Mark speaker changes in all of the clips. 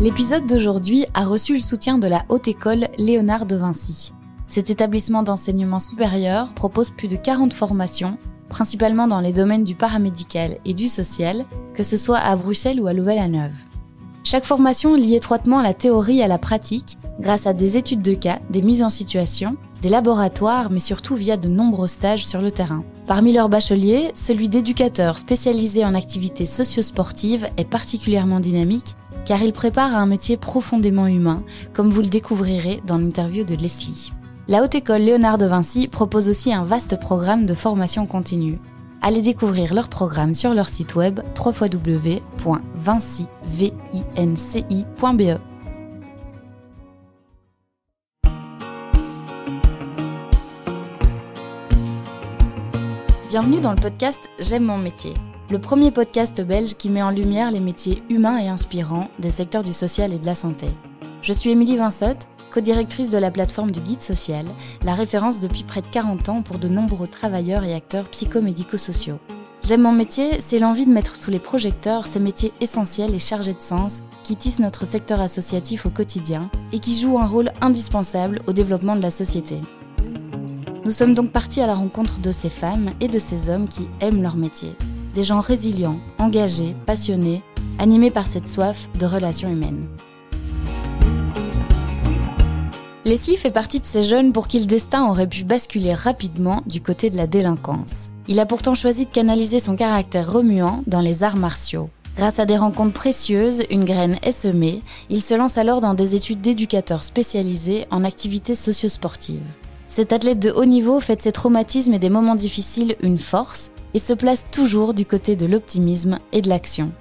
Speaker 1: L'épisode d'aujourd'hui a reçu le soutien de la Haute École Léonard de Vinci. Cet établissement d'enseignement supérieur propose plus de 40 formations, principalement dans les domaines du paramédical et du social, que ce soit à Bruxelles ou à Louvain-la-Neuve. Chaque formation lie étroitement la théorie à la pratique grâce à des études de cas, des mises en situation, des laboratoires, mais surtout via de nombreux stages sur le terrain. Parmi leurs bacheliers, celui d'éducateur spécialisé en activités socio-sportives est particulièrement dynamique car il prépare un métier profondément humain, comme vous le découvrirez dans l'interview de Leslie. La Haute École Léonard de Vinci propose aussi un vaste programme de formation continue. Allez découvrir leur programme sur leur site web www.vinci.be. Bienvenue dans le podcast J'aime mon métier le premier podcast belge qui met en lumière les métiers humains et inspirants des secteurs du social et de la santé. Je suis Émilie Vinsotte, co-directrice de la plateforme du Guide Social, la référence depuis près de 40 ans pour de nombreux travailleurs et acteurs psychomédico-sociaux. J'aime mon métier, c'est l'envie de mettre sous les projecteurs ces métiers essentiels et chargés de sens qui tissent notre secteur associatif au quotidien et qui jouent un rôle indispensable au développement de la société. Nous sommes donc partis à la rencontre de ces femmes et de ces hommes qui aiment leur métier des gens résilients, engagés, passionnés, animés par cette soif de relations humaines. Leslie fait partie de ces jeunes pour qui le destin aurait pu basculer rapidement du côté de la délinquance. Il a pourtant choisi de canaliser son caractère remuant dans les arts martiaux. Grâce à des rencontres précieuses, une graine est semée, il se lance alors dans des études d'éducateur spécialisés en activités socio-sportives. Cet athlète de haut niveau fait de ses traumatismes et des moments difficiles une force et se place toujours du côté de l'optimisme et de l'action.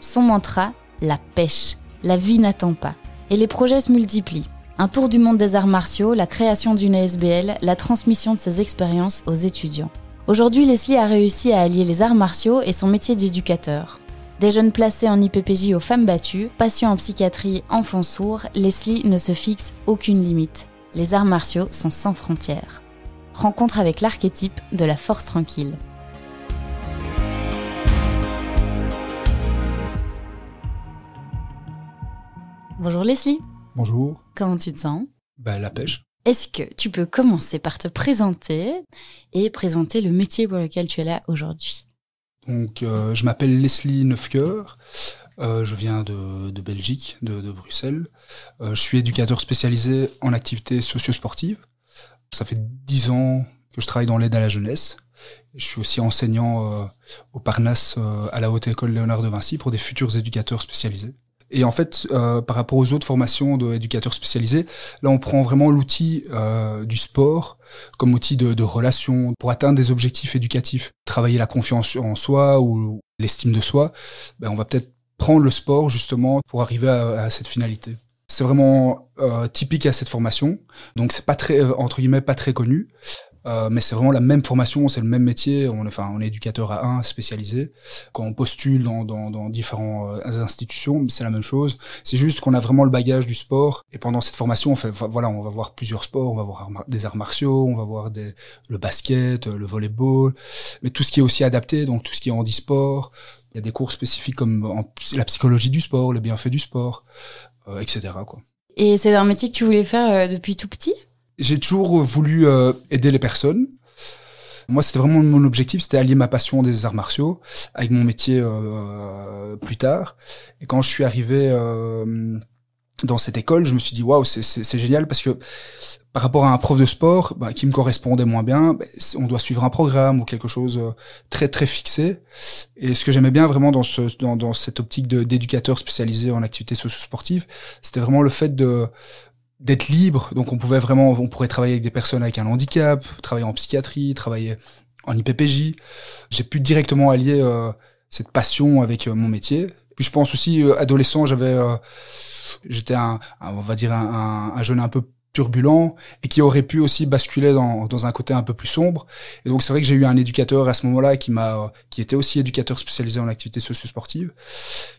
Speaker 1: Son mantra, la pêche. La vie n'attend pas. Et les projets se multiplient. Un tour du monde des arts martiaux, la création d'une ASBL, la transmission de ses expériences aux étudiants. Aujourd'hui, Leslie a réussi à allier les arts martiaux et son métier d'éducateur. Des jeunes placés en IPPJ aux femmes battues, patients en psychiatrie, enfants sourds, Leslie ne se fixe aucune limite. Les arts martiaux sont sans frontières. Rencontre avec l'archétype de la force tranquille. Bonjour Leslie.
Speaker 2: Bonjour.
Speaker 1: Comment tu te sens?
Speaker 2: Bah, La pêche.
Speaker 1: Est-ce que tu peux commencer par te présenter et présenter le métier pour lequel tu es là aujourd'hui?
Speaker 2: Donc, euh, je m'appelle Leslie Neufcoeur. Euh, je viens de, Belgique, de, Bruxelles. Euh, je suis éducateur spécialisé en activités socio-sportives. Ça fait dix ans que je travaille dans l'aide à la jeunesse. Je suis aussi enseignant au Parnasse à la Haute École Léonard de Vinci pour des futurs éducateurs spécialisés. Et en fait, euh, par rapport aux autres formations d'éducateurs spécialisés, là, on prend vraiment l'outil euh, du sport comme outil de, relation pour atteindre des objectifs éducatifs. Travailler la confiance en soi ou l'estime de soi, ben, on va peut-être prendre le sport justement pour arriver à, à cette finalité. C'est vraiment euh, typique à cette formation, donc c'est pas très entre guillemets pas très connu. Euh, mais c'est vraiment la même formation, c'est le même métier. On, enfin, on est éducateur à un spécialisé. Quand on postule dans, dans, dans différentes euh, institutions, c'est la même chose. C'est juste qu'on a vraiment le bagage du sport. Et pendant cette formation, on fait, voilà, on va voir plusieurs sports. On va voir des arts martiaux, on va voir des, le basket, le volleyball, mais tout ce qui est aussi adapté, donc tout ce qui est handisport. Il y a des cours spécifiques comme la psychologie du sport, les bienfaits du sport, euh, etc. Quoi.
Speaker 1: Et c'est un métier que tu voulais faire depuis tout petit?
Speaker 2: J'ai toujours voulu euh, aider les personnes. Moi, c'était vraiment mon objectif, c'était allier ma passion des arts martiaux avec mon métier euh, plus tard. Et quand je suis arrivé euh, dans cette école, je me suis dit waouh, c'est génial parce que par rapport à un prof de sport bah, qui me correspondait moins bien, bah, on doit suivre un programme ou quelque chose très très fixé. Et ce que j'aimais bien vraiment dans ce dans, dans cette optique d'éducateur spécialisé en activités socio-sportives, c'était vraiment le fait de d'être libre. Donc on pouvait vraiment, on pourrait travailler avec des personnes avec un handicap, travailler en psychiatrie, travailler en IPPJ. J'ai pu directement allier euh, cette passion avec euh, mon métier. Puis je pense aussi, euh, adolescent, j'avais, j'étais un, on va dire un, un, jeune un peu turbulent et qui aurait pu aussi basculer dans, dans un côté un peu plus sombre. Et donc c'est vrai que j'ai eu un éducateur à ce moment-là qui m'a qui était aussi éducateur spécialisé en activité socio-sportive,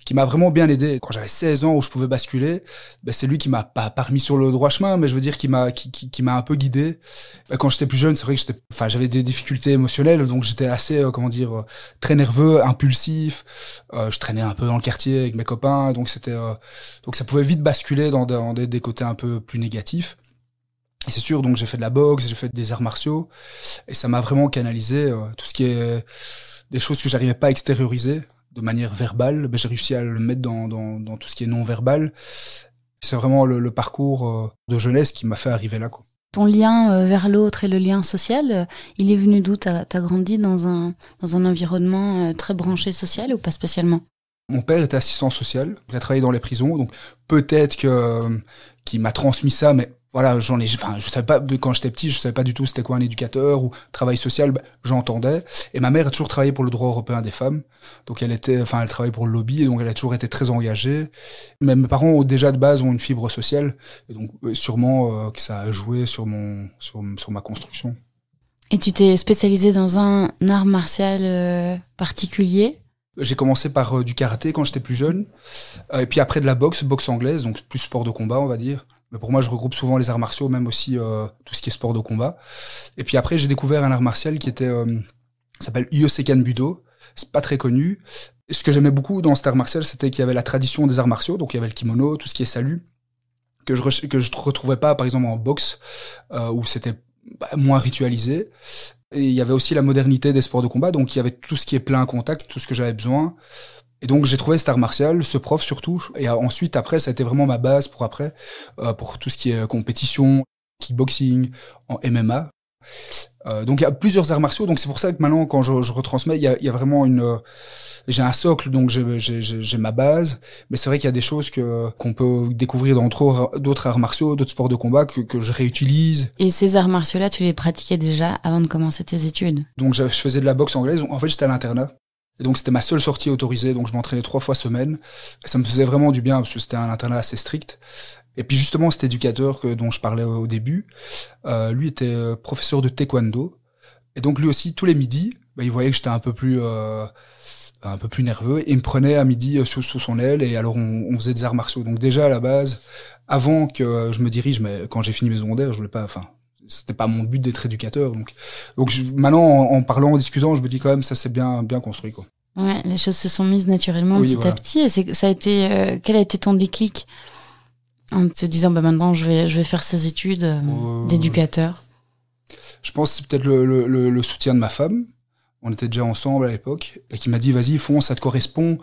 Speaker 2: qui m'a vraiment bien aidé. Quand j'avais 16 ans où je pouvais basculer, ben c'est lui qui m'a pas, remis sur le droit chemin, mais je veux dire qui m'a qui, qui, m'a un peu guidé. Ben, quand j'étais plus jeune, c'est vrai que j'étais enfin j'avais des difficultés émotionnelles, donc j'étais assez euh, comment dire euh, très nerveux, impulsif. Euh, je traînais un peu dans le quartier avec mes copains, donc c'était donc ça pouvait vite basculer dans, dans des côtés un peu plus négatifs. Et c'est sûr, donc j'ai fait de la boxe, j'ai fait des arts martiaux, et ça m'a vraiment canalisé euh, tout ce qui est des choses que j'arrivais pas à extérioriser de manière verbale, ben, j'ai réussi à le mettre dans, dans, dans, tout ce qui est non verbal. C'est vraiment le, le, parcours euh, de jeunesse qui m'a fait arriver là. Quoi.
Speaker 1: Ton lien euh, vers l'autre et le lien social, il est venu d'où? T'as as grandi dans un, dans un environnement très branché social ou pas spécialement?
Speaker 2: Mon père était assistant social, il a travaillé dans les prisons, donc peut-être que qu'il m'a transmis ça, mais voilà, j'en ai, enfin, je savais pas, quand j'étais petit, je savais pas du tout c'était quoi un éducateur ou travail social, bah, j'entendais. Et ma mère a toujours travaillé pour le droit européen des femmes. Donc elle était, enfin, elle travaillait pour le lobby et donc elle a toujours été très engagée. Mais mes parents, ont, déjà de base, ont une fibre sociale. Et donc, sûrement euh, que ça a joué sur mon, sur, sur ma construction.
Speaker 1: Et tu t'es spécialisé dans un art martial euh, particulier?
Speaker 2: J'ai commencé par euh, du karaté quand j'étais plus jeune, et puis après de la boxe, boxe anglaise, donc plus sport de combat, on va dire. Mais pour moi, je regroupe souvent les arts martiaux, même aussi euh, tout ce qui est sport de combat. Et puis après, j'ai découvert un art martial qui était euh, s'appelle Yosekan Budo. C'est pas très connu. Ce que j'aimais beaucoup dans cet art martial, c'était qu'il y avait la tradition des arts martiaux, donc il y avait le kimono, tout ce qui est salut, que je que je retrouvais pas, par exemple en boxe, euh, où c'était bah, moins ritualisé. Et il y avait aussi la modernité des sports de combat, donc il y avait tout ce qui est plein contact, tout ce que j'avais besoin. Et donc j'ai trouvé cet art martial, ce prof surtout, et ensuite après ça a été vraiment ma base pour après, euh, pour tout ce qui est compétition, kickboxing, en MMA. Euh, donc il y a plusieurs arts martiaux, donc c'est pour ça que maintenant quand je, je retransmets, il y a, il y a vraiment une, euh, j'ai un socle, donc j'ai ma base, mais c'est vrai qu'il y a des choses que qu'on peut découvrir dans d'autres arts martiaux, d'autres sports de combat que, que je réutilise.
Speaker 1: Et ces arts martiaux-là, tu les pratiquais déjà avant de commencer tes études?
Speaker 2: Donc je, je faisais de la boxe anglaise. En fait, j'étais à l'internat. Et donc c'était ma seule sortie autorisée, donc je m'entraînais trois fois semaine. Et ça me faisait vraiment du bien parce que c'était un internat assez strict. Et puis justement cet éducateur que, dont je parlais au début, euh, lui était euh, professeur de taekwondo. Et donc lui aussi tous les midis, bah, il voyait que j'étais un peu plus euh, un peu plus nerveux et il me prenait à midi euh, sous, sous son aile et alors on, on, faisait des arts martiaux. Donc déjà à la base, avant que je me dirige, mais quand j'ai fini mes secondaires, je voulais pas, enfin c'était pas mon but d'être éducateur. Donc, donc maintenant, en, parlant, en discutant, je me dis quand même, ça c'est bien, bien construit, quoi.
Speaker 1: Ouais, les choses se sont mises naturellement petit à petit. Et c'est, ça a été, euh, quel a été ton déclic en te disant, bah maintenant, je vais, je vais faire ces études euh, euh, d'éducateur?
Speaker 2: Je pense que c'est peut-être le, le, le, soutien de ma femme on était déjà ensemble à l'époque, et qui m'a dit vas-y fonce, ça te correspond.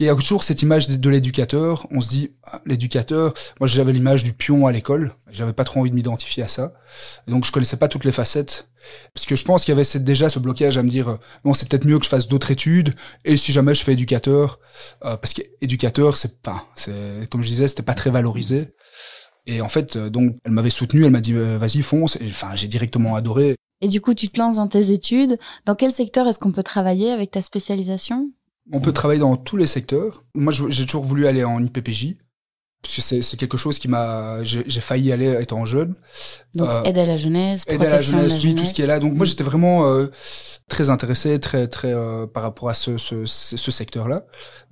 Speaker 2: Et il y a toujours cette image de, l'éducateur. On se dit ah, l'éducateur. Moi j'avais l'image du pion à l'école. J'avais pas trop envie de m'identifier à ça. Donc je connaissais pas toutes les facettes. Parce que je pense qu'il y avait déjà ce blocage à me dire bon c'est peut-être mieux que je fasse d'autres études. Et si jamais je fais éducateur, euh, parce qu'éducateur c'est pas, c'est comme je disais c'était pas très valorisé. Et en fait, euh, donc, elle m'avait soutenu, elle m'a dit, euh, vas-y, fonce. Et enfin, j'ai directement adoré.
Speaker 1: Et du coup, tu te lances dans tes études. Dans quel secteur est-ce qu'on peut travailler avec ta spécialisation?
Speaker 2: On peut travailler dans tous les secteurs. Moi, j'ai toujours voulu aller en IPPJ. Parce que c'est quelque chose qui m'a... J'ai failli aller étant jeune.
Speaker 1: Donc, euh, aide à la jeunesse,
Speaker 2: Aide à la jeunesse, oui, tout ce qui est là. Donc, moi, j'étais vraiment euh, très intéressé, très, très euh, par rapport à ce, ce, ce secteur-là.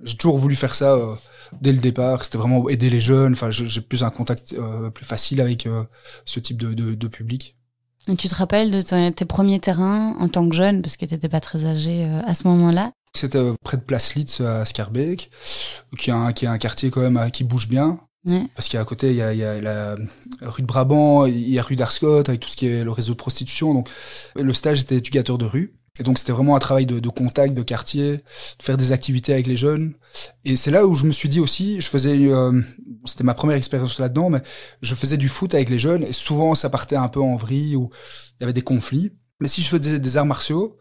Speaker 2: J'ai toujours voulu faire ça euh, dès le départ. C'était vraiment aider les jeunes. Enfin, j'ai plus un contact plus facile avec ce type de, de, de public.
Speaker 1: Et tu te rappelles de tes premiers terrains en tant que jeune, parce que tu n'étais pas très âgé euh, à ce moment-là?
Speaker 2: C'était euh, près de Place Litz à Scarbeck, qui est un, qui est un quartier quand même euh, qui bouge bien. Ouais. Parce qu'à côté, il y a, y a, la rue de Brabant, il y a rue d'Arscott, avec tout ce qui est le réseau de prostitution. Donc, le stage était éducateur de rue. Et donc c'était vraiment un travail de, contact, de quartier, de faire des activités avec les jeunes. Et c'est là où je me suis dit aussi, je faisais, euh, c'était ma première expérience là-dedans, mais je faisais du foot avec les jeunes et souvent ça partait un peu en vrille ou il y avait des conflits. Mais si je faisais des arts martiaux,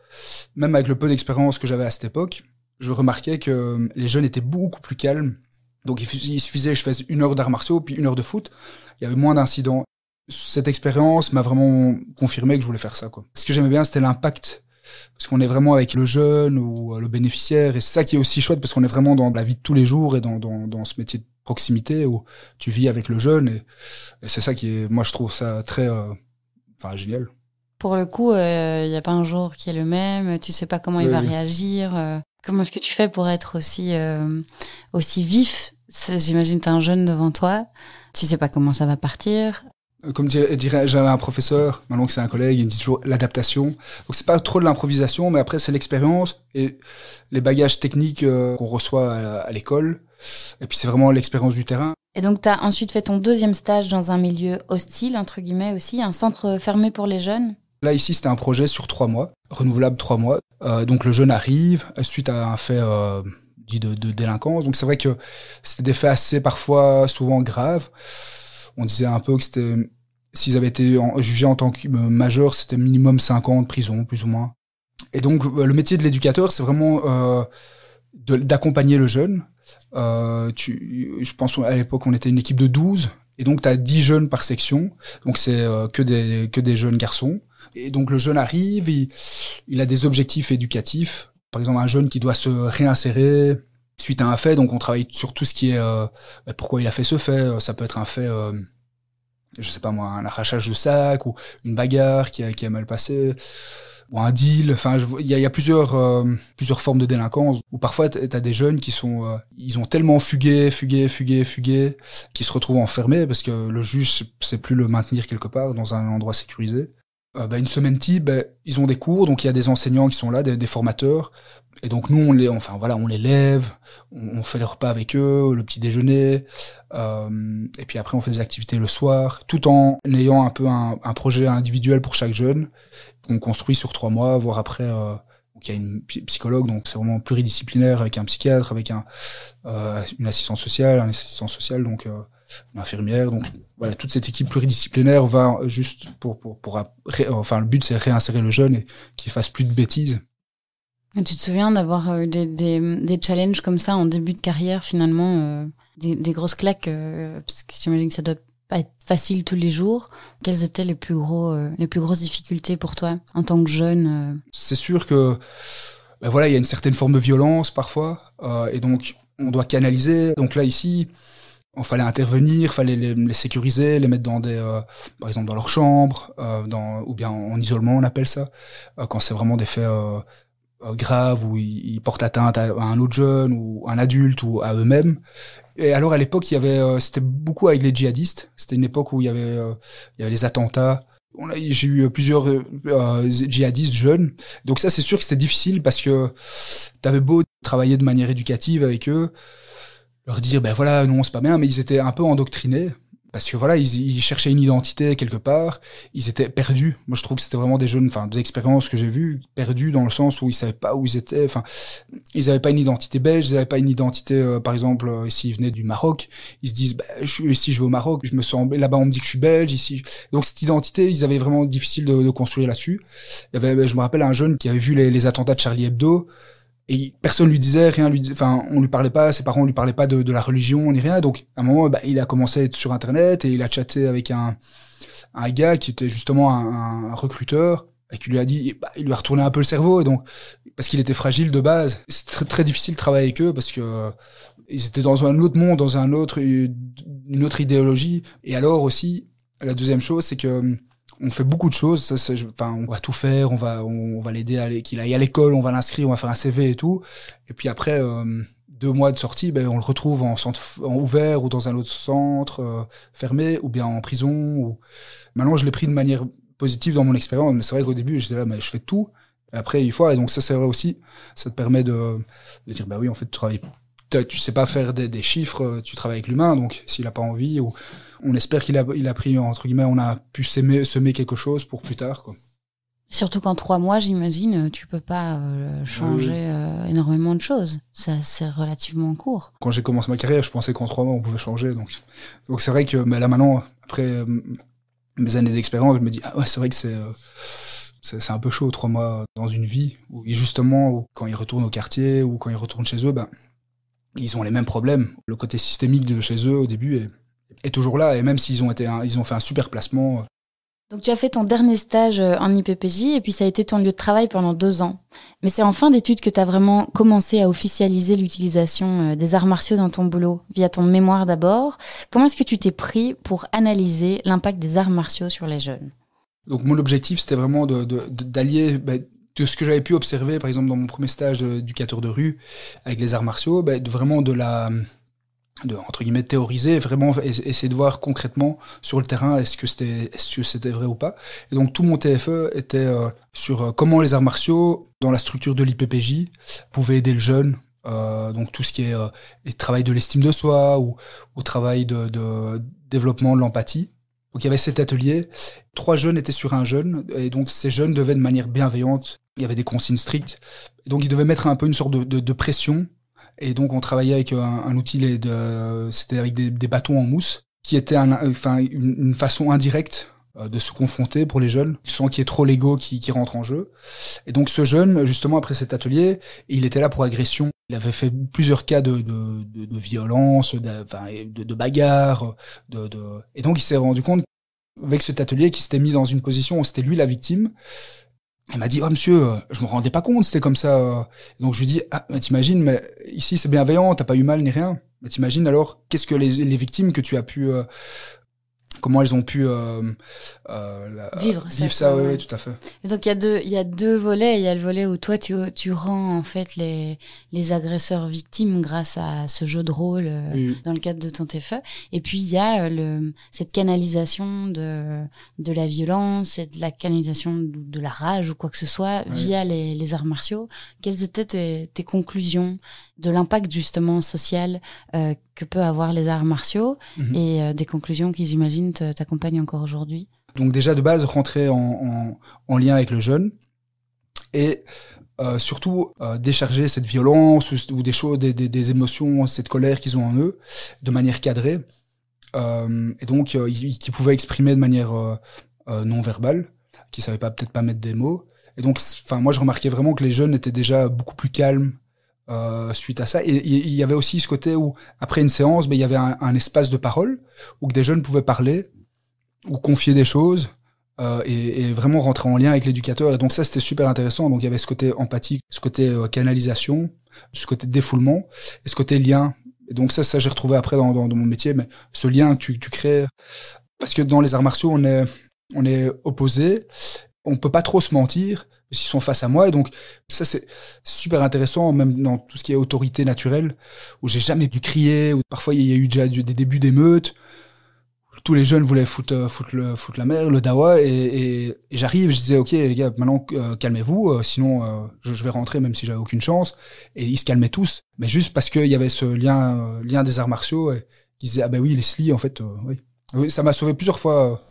Speaker 2: même avec le peu d'expérience que j'avais à cette époque, je remarquais que les jeunes étaient beaucoup plus calmes. Donc il suffisait que je fasse une heure d'arts martiaux puis une heure de foot, il y avait moins d'incidents. Cette expérience m'a vraiment confirmé que je voulais faire ça. Ce que j'aimais bien, c'était l'impact parce qu'on est vraiment avec le jeune ou euh, le bénéficiaire et c'est ça qui est aussi chouette parce qu'on est vraiment dans la vie de tous les jours et dans, dans, dans ce métier proximité où tu vis avec le jeune et, c'est ça qui est, moi je trouve ça très, euh, enfin génial.
Speaker 1: Pour le coup, il euh, n'y a pas un jour qui est le même. Tu sais pas comment il va réagir. Euh. comment est-ce que tu fais pour être aussi aussi vif? J'imagine tu as un jeune devant toi. Tu sais pas comment ça va partir.
Speaker 2: Comme dirait, j'avais un professeur, maintenant que c'est un collègue, il me dit toujours l'adaptation. Donc c'est pas trop de l'improvisation, mais après c'est l'expérience et les bagages techniques qu'on reçoit à l'école et puis c'est vraiment l'expérience du terrain.
Speaker 1: Et donc tu as ensuite fait ton deuxième stage dans un milieu hostile, entre guillemets aussi, un centre fermé pour les jeunes
Speaker 2: Là ici c'était un projet sur trois mois, renouvelable trois mois. Euh, donc le jeune arrive suite à un fait euh, dit de, de, délinquance. Donc c'est vrai que c'était des faits assez parfois souvent graves. On disait un peu que c'était s'ils avaient été jugés en tant que majeurs, c'était minimum 5 ans de prison, plus ou moins. Et donc le métier de l'éducateur, c'est vraiment euh, d'accompagner le jeune euh, tu, je pense à l'époque on était une équipe de 12 et donc tu as 10 jeunes par section. Donc c'est euh, que des que des jeunes garçons. Et donc le jeune arrive, il a des objectifs éducatifs. Par exemple un jeune qui doit se réinsérer suite à un fait. Donc on travaille sur tout ce qui est euh, bah, pourquoi il a fait ce fait. Ça peut être un fait je sais pas moi, un arrachage de sac ou une bagarre qui a, mal passé ou un deal. Enfin, il y a, euh, plusieurs formes de délinquance où parfois tu as des jeunes qui sont euh, ont tellement fugué, fugué, fugué, fugué, qui se retrouvent enfermés parce que le juge sait plus le maintenir quelque part dans un endroit sécurisé. Euh, bah, une semaine type, bah, ils ont des cours, donc il y a des enseignants qui sont là, des, formateurs, et donc nous on les, enfin voilà, on les lève, on, fait les repas avec eux, le petit déjeuner, euh, et puis après on fait des activités le soir, tout en ayant un peu un, projet individuel pour chaque jeune. Qu'on construit sur trois mois, voire après. Euh, il y a une psychologue, donc c'est vraiment pluridisciplinaire avec un psychiatre, avec un, euh, une assistante sociale, un assistant social, donc euh, infirmière. Donc voilà, toute cette équipe pluridisciplinaire va juste pour, pour, pour, enfin le but c'est réinsérer le jeune et qu'il fasse plus de bêtises.
Speaker 1: Et tu te souviens d'avoir eu des, des, des, challenges comme ça en début de carrière finalement, euh, des, des, grosses claques, euh, parce que j'imagine que ça doit pas être facile tous les jours. Quelles étaient les plus gros, euh, les plus grosses difficultés pour toi en tant que jeune euh?
Speaker 2: C'est sûr que, ben voilà, il y a une certaine forme de violence parfois, euh, et donc on doit canaliser. Donc là ici, on fallait intervenir, fallait les, sécuriser, les mettre dans des, par exemple dans leur chambre, dans, ou bien en isolement on appelle ça, quand c'est vraiment des faits graves où ils, portent atteinte à un autre jeune ou un adulte ou à eux-mêmes. Et alors à l'époque, il y avait, euh, c'était beaucoup avec les djihadistes. C'était une époque où il y avait, euh, il y avait les attentats. J'ai eu plusieurs euh, djihadistes jeunes. Donc ça, c'est sûr que c'était difficile parce que t'avais beau travailler de manière éducative avec eux, leur dire ben voilà non c'est pas bien, mais ils étaient un peu endoctrinés parce que voilà, ils, ils, cherchaient une identité quelque part, ils étaient perdus. Moi, je trouve que c'était vraiment des jeunes, enfin, des expériences que j'ai vues, perdus dans le sens où ils savaient pas où ils étaient. Enfin, ils avaient pas une identité belge, ils avaient pas une identité, euh, par exemple, euh, s'ils venaient du Maroc, ils se disent, bah, je, ici, je vais au Maroc, je me sens là-bas, on me dit que je suis belge, ici. Donc cette identité, ils avaient vraiment difficile de, de construire là-dessus. Il y avait, je me rappelle, un jeune qui avait vu les, les attentats de Charlie Hebdo et personne lui disait rien lui enfin on lui parlait pas ses parents lui parlaient pas de, la religion ni rien. Donc à un moment bah, il a commencé à être sur internet et il a chatté avec un un gars qui était justement un, recruteur et qui lui a dit bah, il lui a retourné un peu le cerveau. Et donc parce qu'il était fragile de base c'est très, très difficile de travailler avec eux parce que euh, ils étaient dans un autre monde dans un autre une autre idéologie. Et alors aussi la deuxième chose c'est que on fait beaucoup de choses. Enfin, on va tout faire. On va, on, va l'aider à qu'il aille à l'école. On va l'inscrire. On va faire un CV et tout. Et puis après euh, deux mois de sortie, ben on le retrouve en centre en ouvert ou dans un autre centre euh, fermé ou bien en prison. Ou... Maintenant, je l'ai pris de manière positive dans mon expérience. Mais c'est vrai qu'au début, j'étais là, mais je fais tout. Après, il faut. Et donc ça, c'est vrai aussi. Ça te permet de, de dire, bah oui, en fait, tu travailles tu sais pas faire des, des, chiffres, tu travailles avec l'humain, donc s'il a pas envie, ou on espère qu'il a, il a pris, entre guillemets, on a pu semer, semer quelque chose pour plus tard. Quoi.
Speaker 1: Surtout qu'en trois mois, j'imagine, tu peux pas euh, changer euh, énormément de choses. Ça, c'est relativement court.
Speaker 2: Quand j'ai commencé ma carrière, je pensais qu'en trois mois, on pouvait changer. Donc, donc c'est vrai que mais là maintenant, après euh, mes années d'expérience, je me dis, ah ouais, c'est vrai que c'est c'est un peu chaud, trois mois dans une vie où justement, quand ils retournent au quartier ou quand ils retournent chez eux, ben, ils ont les mêmes problèmes. Le côté systémique de chez eux au début est, est toujours là. Et même s'ils ont été, ils ont fait un super placement,
Speaker 1: Donc tu as fait ton dernier stage euh, en IPPJ et puis ça a été ton lieu de travail pendant deux ans. Mais c'est en fin d'études que tu as vraiment commencé à officialiser l'utilisation euh, des arts martiaux dans ton boulot, via ton mémoire d'abord. Comment est-ce que tu t'es pris pour analyser l'impact des arts martiaux sur les jeunes?
Speaker 2: Donc mon objectif c'était vraiment d'allier de, bah, de, ce que j'avais pu observer par exemple dans mon premier stage d'éducateur de rue avec les arts martiaux, bah, vraiment de la de entre guillemets théoriser, vraiment essayer de voir concrètement sur le terrain est-ce que c'était est-ce que c'était vrai ou pas. Et donc tout mon TFE était euh, sur euh, comment les arts martiaux dans la structure de l'IPPJ pouvaient aider le jeune. Euh, donc tout ce qui est euh, travail de l'estime de soi ou, ou travail de, de développement de l'empathie. Donc il y avait cet atelier. Trois jeunes étaient sur un jeune et donc ces jeunes devaient de manière bienveillante. Il y avait des consignes strictes. donc ils devaient mettre un peu une sorte de, de, de pression et donc on travaillait avec un, un outil, c'était avec des, des, bâtons en mousse, qui était un, enfin une, façon indirecte euh, de se confronter pour les jeunes, sans qu'il y ait trop l'ego qui, qui rentre en jeu. Et donc ce jeune, justement après cet atelier, il était là pour agression. Il avait fait plusieurs cas de, de, de, de violence, de, de, de bagarre, de... et donc il s'est rendu compte avec cet atelier qu'il s'était mis dans une position où c'était lui la victime il m'a dit, oh monsieur, euh, je me rendais pas compte, c'était comme ça. Euh. Donc je lui dis, ah, t'imagines, mais ici c'est bienveillant, t'as pas eu mal ni rien. Mais t'imagines alors, qu'est-ce que les, les, victimes que tu as pu euh, comment elles ont pu euh,
Speaker 1: euh, vivre
Speaker 2: ça. Vivre ça, oui, tout à fait.
Speaker 1: Et donc il y a deux, il y a deux volets. Il y a le volet où toi tu, tu rends en fait les, les agresseurs victimes grâce à ce jeu de rôle euh, dans le cadre de ton TFE. Et puis il y a le, cette canalisation de, de la violence et de la canalisation de, la rage ou quoi que ce soit via les, les arts martiaux. Quelles étaient tes, tes conclusions de l'impact justement social euh, que peut avoir les arts martiaux mhm. et euh, des conclusions qui, j'imagine, t'accompagnent encore aujourd'hui
Speaker 2: Donc déjà de base, rentrer en, en, lien avec le jeune et euh, surtout décharger cette violence ou, des choses, des, des, des, émotions, cette colère qu'ils ont en eux de manière cadrée et donc qui pouvaient exprimer de manière non verbale, qui savaient pas peut-être pas mettre des mots. Et donc, enfin moi je remarquais vraiment que les jeunes étaient déjà beaucoup plus calmes, euh, suite à ça. Et il y avait aussi ce côté où, après une séance, ben, il y avait un, espace de parole où des jeunes pouvaient parler ou confier des choses euh, et, vraiment rentrer en lien avec l'éducateur. Et donc ça, c'était super intéressant. Donc il y avait ce côté empathique, ce côté euh, canalisation, ce côté défoulement et ce côté lien. Et donc ça, ça j'ai retrouvé après dans, mon métier. Mais ce lien tu, tu crées, parce que dans les arts martiaux, on est on est opposés, on peut pas trop se mentir s'ils sont face à moi. Et donc, ça, c'est super intéressant, même dans tout ce qui est autorité naturelle, où j'ai jamais dû crier, où parfois il y a eu déjà des débuts d'émeutes. Tous les jeunes voulaient foutre, euh, foutre, foutre la mer, le dawa, et, j'arrive, je disais, ok, les gars, maintenant, euh, calmez-vous, euh, sinon je, vais rentrer même si j'avais aucune chance. Et ils se calmaient tous, mais juste parce qu'il y avait ce lien, lien des arts martiaux, et ils disaient, ah ben oui, Leslie, en fait, oui. Ça m'a sauvé plusieurs fois.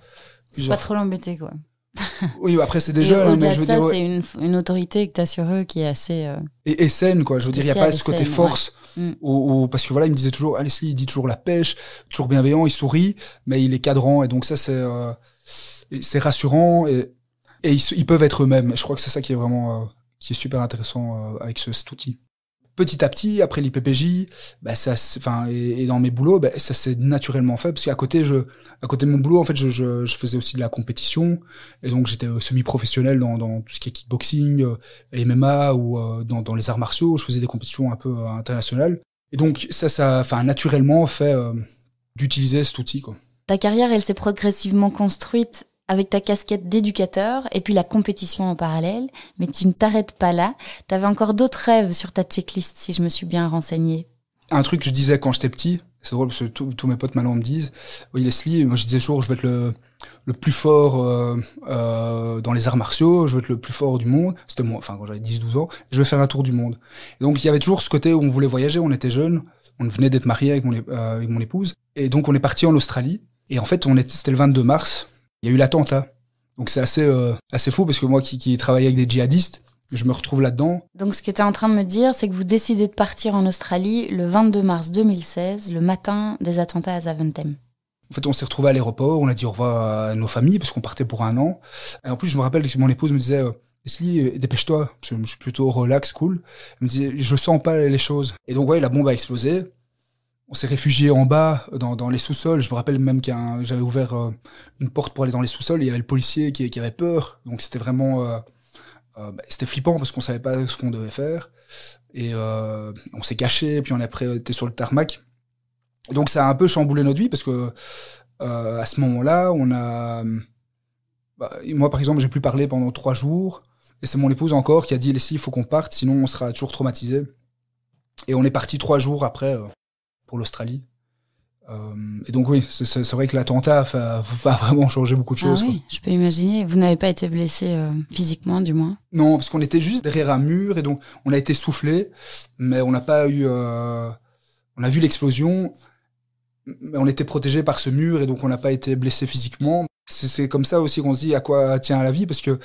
Speaker 1: Pas trop l'embêter, quoi
Speaker 2: oui, après c'est déjà.
Speaker 1: Hein, mais je veux ça, c'est une, une, autorité que tu as sur eux qui est assez. Euh,
Speaker 2: et, et, saine, quoi. Je veux dire, il n'y a pas ce côté force. Mm. Ou, parce que voilà, il me disait toujours, ah, Leslie, il dit toujours la pêche, toujours bienveillant, il sourit, mais il est cadrant. Et donc ça, c'est euh, c'est rassurant et, et ils, ils, peuvent être eux-mêmes. Je crois que c'est ça qui est vraiment euh, qui est super intéressant avec ce, cet outil petit à petit, après l'IPPJ, bah ça, enfin, et, dans mes boulots, bah, ça s'est naturellement fait parce qu'à côté, je, à côté de mon boulot, en fait, je, faisais aussi de la compétition et donc j'étais euh, semi-professionnel dans, tout ce qui est kickboxing, euh, MMA ou euh, dans, dans les arts martiaux. Je faisais des compétitions un peu internationales et donc ça, ça, enfin, naturellement fait d'utiliser cet outil, quoi.
Speaker 1: Ta carrière, elle s'est progressivement construite avec ta casquette d'éducateur et puis la compétition en parallèle, mais tu ne t'arrêtes pas là. Tu avais encore d'autres rêves sur ta checklist, si je me suis bien renseigné.
Speaker 2: Un truc que je disais quand j'étais petit, c'est drôle parce que tous mes potes maintenant me disent, oui Leslie, moi je disais toujours, je veux être le, le plus fort euh, euh, dans les arts martiaux, je veux être le plus fort du monde. C'était moi, enfin quand j'avais 10-12 ans, je veux faire un tour du monde. Et donc il y avait toujours ce côté où on voulait voyager, on était jeunes, on venait d'être marié avec mon, euh, épouse, et donc on est parti en Australie. Et en fait, on était, c'était le 22 mars, il y a eu l'attentat. Donc c'est assez euh, assez fou parce que moi qui, qui travaillais avec des djihadistes, je me retrouve là-dedans.
Speaker 1: Donc ce que tu es en train de me dire, c'est que vous décidez de partir en Australie le 22 mars 2016, le matin des attentats à Zaventem.
Speaker 2: En fait, on s'est retrouvé à l'aéroport, on a dit au revoir à nos familles parce qu'on partait pour un an. Et en plus, je me rappelle que mon épouse me disait euh, Leslie, euh, dépêche-toi, parce que je suis plutôt relax, cool. Elle me disait, je sens pas les choses. Et donc, ouais, la bombe a explosé. On s'est réfugié en bas dans, dans les sous-sols. Je me rappelle même que j'avais ouvert euh, une porte pour aller dans les sous-sols. Et il y avait le policier qui, qui avait peur. Donc c'était vraiment, euh, euh, bah, c'était flippant parce qu'on savait pas ce qu'on devait faire. Et on s'est caché. Puis on après été sur le tarmac. Donc ça a un peu chamboulé notre vie parce que à ce moment-là, on a, bah, moi par exemple, j'ai plus parlé pendant trois jours. Et c'est mon épouse encore qui a dit, il faut qu'on parte, sinon on sera toujours traumatisé. Et on est parti trois jours après pour l'Australie. Euh, et donc oui, c'est vrai que l'attentat va, vraiment changer beaucoup de ah choses.
Speaker 1: oui, je peux imaginer. Vous n'avez pas été blessé euh, physiquement, du moins?
Speaker 2: Non, parce qu'on était juste derrière un mur et donc on a été soufflé, mais on n'a pas eu. Euh, on a vu l'explosion, mais on était protégé par ce mur et donc on n'a pas été blessé physiquement. C'est comme ça aussi qu'on se dit à quoi tient la vie parce que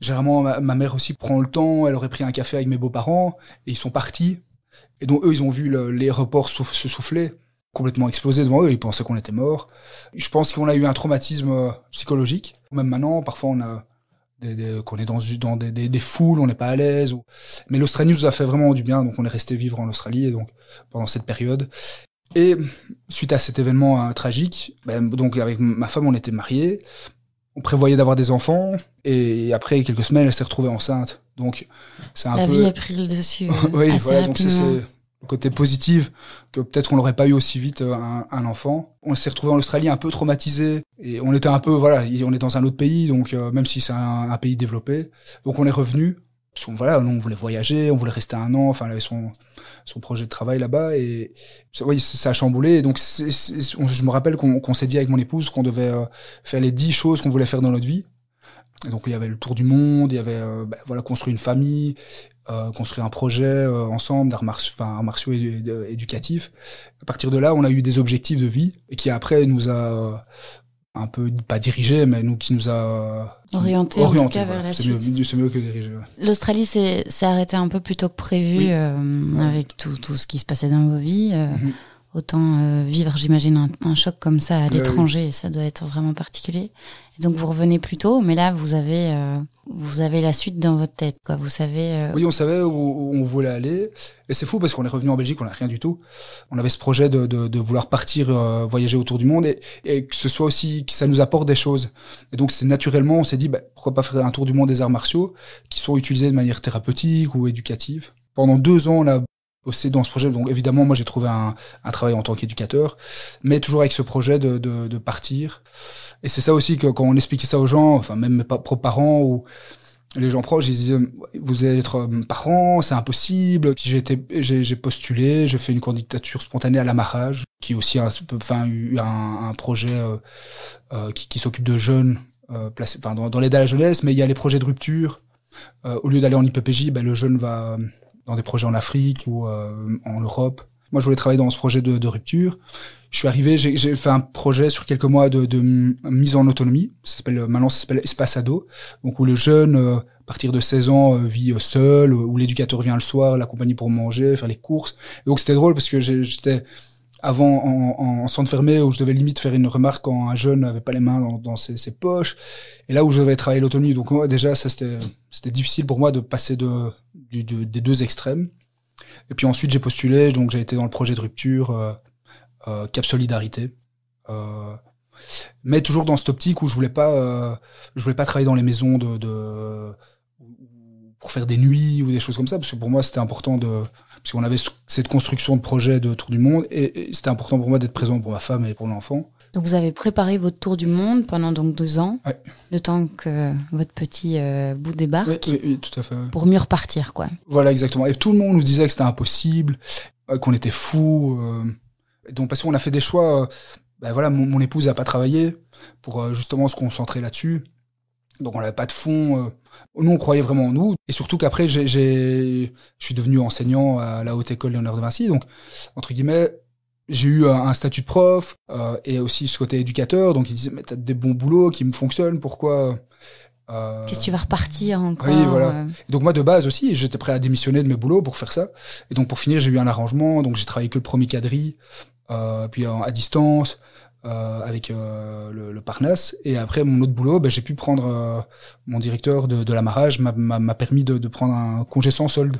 Speaker 2: généralement ma, ma mère aussi prend le temps. Elle aurait pris un café avec mes beaux-parents et ils sont partis et donc eux, ils ont vu les reports se souffler, complètement exploser devant eux, ils pensaient qu'on était mort. Je pense qu'on a eu un traumatisme euh, psychologique. Même maintenant, parfois on a des, qu'on est dans, dans des, des, foules, on n'est pas à l'aise. Mais l'Australie nous a fait vraiment du bien, donc on est resté vivre en Australie et donc pendant cette période. Et suite à cet événement euh, tragique, ben, donc avec ma femme, on était mariés, on prévoyait d'avoir des enfants, et après quelques semaines, elle s'est retrouvée enceinte. Donc, c'est un
Speaker 1: La
Speaker 2: peu.
Speaker 1: vie a pris le dessus.
Speaker 2: oui, voilà, donc c'est côté positif que peut-être qu'on n'aurait pas eu aussi vite euh, un, un enfant. On s'est retrouvé en Australie un peu traumatisé et on était un peu voilà, on est dans un autre pays donc euh, même si c'est un, pays développé, donc on est revenu parce qu'on voilà, on voulait voyager, on voulait rester un an, enfin, avait son, son projet de travail là-bas et oui, ça a chamboulé. Et donc, je me rappelle qu'on s'est dit avec mon épouse qu'on devait euh, faire les dix choses qu'on voulait faire dans notre vie. Et donc, il y avait le tour du monde, il y avait euh, bah, voilà construire une famille, euh, construire un projet euh, ensemble d'arts enfin, martiaux éducatifs. À partir de là, on a eu des objectifs de vie et qui après nous a un peu pas dirigé, mais nous qui nous a
Speaker 1: orienté, en tout cas vers la
Speaker 2: suite. C'est mieux, que dirigé.
Speaker 1: L'Australie s'est arrêté un peu plus tôt que prévu euh, avec tout, tout ce qui se passait dans vos vies. Euh, mhm. Autant euh, vivre, j'imagine, un, choc comme ça à l'étranger, ça doit être vraiment particulier. Et donc vous revenez plus tôt, mais là vous avez euh, vous avez la suite dans votre tête, quoi. Vous savez. Euh,
Speaker 2: oui, on savait où, on voulait aller, et c'est fou parce qu'on est revenu en Belgique, on n'a rien du tout. On avait ce projet de, de, de vouloir partir voyager autour du monde et, et, que ce soit aussi que ça nous apporte des choses. Et donc c'est naturellement, on s'est dit bah, pourquoi pas faire un tour du monde des arts martiaux qui sont utilisés de manière thérapeutique ou éducative. Pendant deux ans, on a aussi dans ce projet. Donc évidemment, moi j'ai trouvé un, un, travail en tant qu'éducateur, mais toujours avec ce projet de, de, de partir. Et c'est ça aussi que quand on expliquait ça aux gens, enfin même mes propres parents ou les gens proches, ils disaient vous allez être euh, parent, c'est impossible. J'ai été, j'ai postulé, j'ai fait une candidature spontanée à l'amarrage, qui aussi un, enfin eu un, un projet euh, euh, qui, qui s'occupe de jeunes euh, placés, enfin dans, dans l'aide à la jeunesse, mais il y a les projets de rupture. Euh, au lieu d'aller en IPPJ, ben, le jeune va dans des projets en Afrique ou euh, en Europe. Moi, je voulais travailler dans ce projet de, de rupture. Je suis arrivé, j'ai fait un projet sur quelques mois de, de mise en autonomie. Ça s'appelle maintenant, ça s'appelle Espace Ado, donc où le jeune, euh, à partir de 16 ans, euh, vit seul, où l'éducateur vient le soir, l'accompagne pour manger, faire les courses. Et donc c'était drôle parce que j'étais avant en, en, centre fermé où je devais limite faire une remarque quand un jeune n'avait pas les mains dans, ses, poches. Et là où je devais travailler l'autonomie. Donc moi, déjà c'était c'était difficile pour moi de passer de, des deux extrêmes. Et puis ensuite j'ai postulé. Donc j'ai été dans le projet de rupture euh, euh, Cap Solidarité. Euh, mais toujours dans cette optique où je voulais pas euh, je voulais pas travailler dans les maisons de pour faire des nuits ou des choses comme ça parce que pour moi c'était important de parce qu'on avait cette construction de projet de tour du monde et, c'était important pour moi d'être présent pour ma femme et pour l'enfant.
Speaker 1: Donc vous avez préparé votre tour du monde pendant donc deux ans,
Speaker 2: ouais.
Speaker 1: le temps que votre petit euh, bout débarque,
Speaker 2: oui, oui, tout à fait.
Speaker 1: pour mieux repartir quoi.
Speaker 2: Voilà exactement. Et tout le monde nous disait que c'était impossible, euh, qu'on était fous. Euh, donc parce qu'on a fait des choix. Ben voilà, mon, mon épouse n'a pas travaillé pour justement se concentrer là-dessus. Donc on n'avait pas de fonds. Euh, nous, on croyait vraiment en nous. Et surtout qu'après, j'ai, je suis devenu enseignant à la Haute École Léonard de Vinci. Donc, entre guillemets, j'ai eu un, statut de prof euh, et aussi ce côté éducateur. Donc, ils disaient, mais t'as des bons boulots qui me fonctionnent, pourquoi
Speaker 1: euh... Qu'est-ce que tu vas repartir encore
Speaker 2: Oui, voilà. Euh... donc moi, de base aussi, j'étais prêt à démissionner de mes boulots pour faire ça. Et donc, pour finir, j'ai eu un arrangement. Donc, j'ai travaillé que le premier quadri, euh, puis à distance euh, avec euh, le, le, Parnasse. Et après, mon autre boulot, ben, j'ai pu prendre euh, mon directeur de, de l'amarrage m'a permis de, de, prendre un congé sans solde.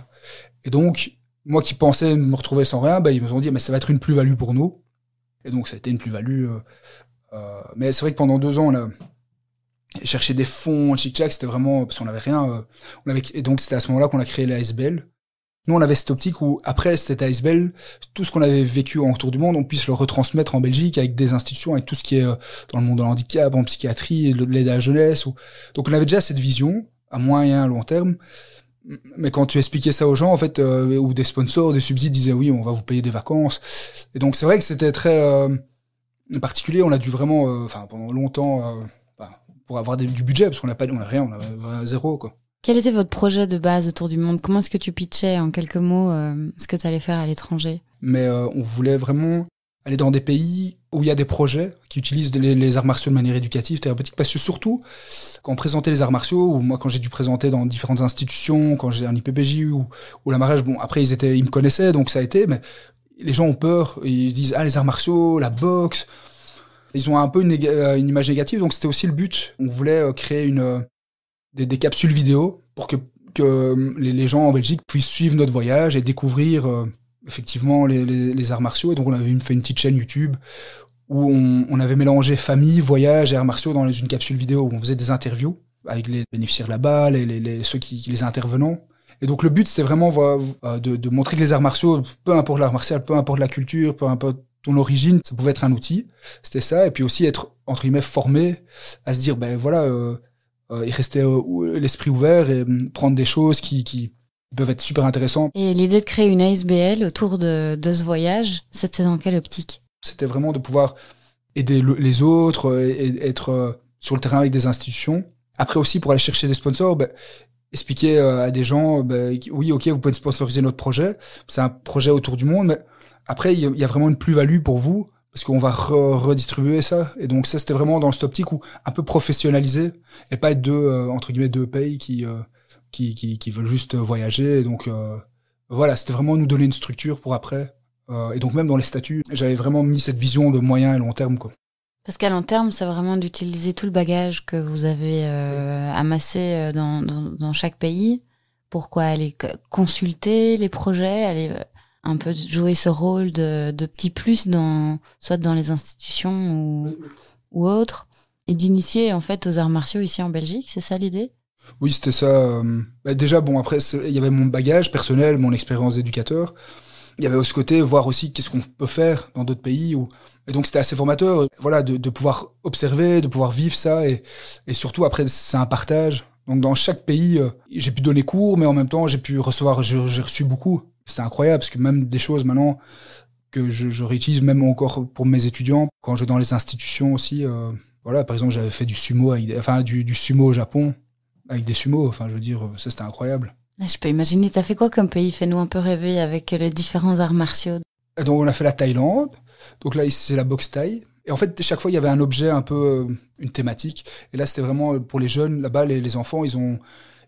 Speaker 2: Et donc, moi qui pensais me retrouver sans rien, bah, ils me ont dit, mais ça va être une plus-value pour nous. Et donc, ça a été une plus-value. Euh, euh, mais c'est vrai que pendant deux ans, on a cherché des fonds, chic-chac, c'était vraiment, parce qu'on n'avait rien. Euh, on avait, et donc, c'était à ce moment-là qu'on a créé l'ASBL. Nous, on avait cette optique où, après cette ASBL, tout ce qu'on avait vécu en retour du monde, on puisse le retransmettre en Belgique avec des institutions, avec tout ce qui est dans le monde de l'handicap, en psychiatrie, l'aide à la jeunesse. Ou... Donc, on avait déjà cette vision, à moyen, long terme mais quand tu expliquais ça aux gens, en fait, euh, ou des sponsors, des subsides disaient oui, on va vous payer des vacances. Et donc c'est vrai que c'était très euh, particulier. On a dû vraiment, euh, enfin pendant longtemps, bah, pour avoir du budget, parce qu'on n'a pas, on a rien, on a zéro quoi.
Speaker 1: Quel était votre projet de base autour du monde? Comment est-ce que tu pitchais en quelques mots ce que tu allais faire à l'étranger?
Speaker 2: Mais on voulait vraiment aller dans des pays où il y a des projets qui utilisent les, arts martiaux de manière éducative, thérapeutique, parce que surtout, quand on présentait les arts martiaux, ou moi quand j'ai dû présenter dans différentes institutions, quand j'ai un IPPJ ou, ou la mariage, bon, après ils étaient, ils me connaissaient, donc ça a été, mais les gens ont peur, ils disent, ah, les arts martiaux, la boxe, ils ont un peu une, une image négative, donc c'était aussi le but. On voulait euh, créer une, euh, des, capsules vidéo pour que, que les, les, gens en Belgique puissent suivre notre voyage et découvrir euh, effectivement les, les, les, arts martiaux. Et donc on avait fait une petite chaîne YouTube où on, avait mélangé famille, voyage et arts martiaux dans une capsule vidéo où on faisait des interviews avec les bénéficiaires là-bas, les, les, ceux qui, les intervenants. Et donc le but c'était vraiment euh, de, de, montrer que les arts martiaux, peu importe l'art martial, peu importe la culture, peu importe ton origine, ça pouvait être un outil. C'était ça. Et puis aussi être entre guillemets formé à se dire ben voilà, euh, euh, et rester euh, l'esprit ouvert et hum, prendre des choses qui, qui peuvent être super intéressants.
Speaker 1: Et l'idée de créer une ASBL autour de, de ce voyage, c'était dans quelle optique?
Speaker 2: C'était vraiment de pouvoir aider les autres euh, et, être euh, sur le terrain avec des institutions. Après aussi, pour aller chercher des sponsors, ben, expliquer euh, à des gens, ben, oui, ok, vous pouvez sponsoriser notre projet. C'est un projet autour du monde, mais après, il y, a vraiment une plus-value pour vous parce qu'on va redistribuer ça. Et donc ça, c'était vraiment dans cette optique où un peu professionnaliser et pas être deux, entre guillemets, deux pays qui qui, qui, veulent juste voyager. Et donc euh, voilà, c'était vraiment nous donner une structure pour après. Euh, et donc même dans les statuts, j'avais vraiment mis cette vision de moyen et long terme. Quoi.
Speaker 1: Parce qu'à long terme, c'est vraiment d'utiliser tout le bagage que vous avez euh, amassé dans, dans, chaque pays. Pourquoi aller consulter les projets, aller un peu jouer ce rôle de, petit plus dans soit dans les institutions ou, autres, et d'initier en fait aux arts martiaux ici en Belgique, c'est ça l'idée?
Speaker 2: Oui, c'était ça. Euh, bah, déjà, bon, après, il y avait mon bagage personnel, mon expérience d'éducateur. Il y avait aussi ce côté, voir aussi qu'est-ce qu'on peut faire dans d'autres pays. Et donc, c'était assez formateur, voilà, de, de, pouvoir observer, de pouvoir vivre ça. Et, et surtout, après, c'est un partage. Donc, dans chaque pays, euh, j'ai pu donner cours, mais en même temps, j'ai pu recevoir, j'ai reçu beaucoup. C'était incroyable, parce que même des choses maintenant que je, je, réutilise, même encore pour mes étudiants, quand je vais dans les institutions aussi. Euh, voilà, par exemple, j'avais fait du sumo, avec, enfin, du, du sumo au Japon avec des sumos. Enfin, je veux dire, ça c'était incroyable.
Speaker 1: Ah, je peux imaginer. T'as fait quoi comme pays? Fais-nous un peu rêver avec les différents arts martiaux.
Speaker 2: Donc on a fait la Thaïlande. Donc là, c'est la boxe thaï. Et en fait, chaque fois, il y avait un objet, un peu euh, une thématique. Et là, c'était vraiment euh, pour les jeunes. Là-bas, les, les, enfants, ils ont,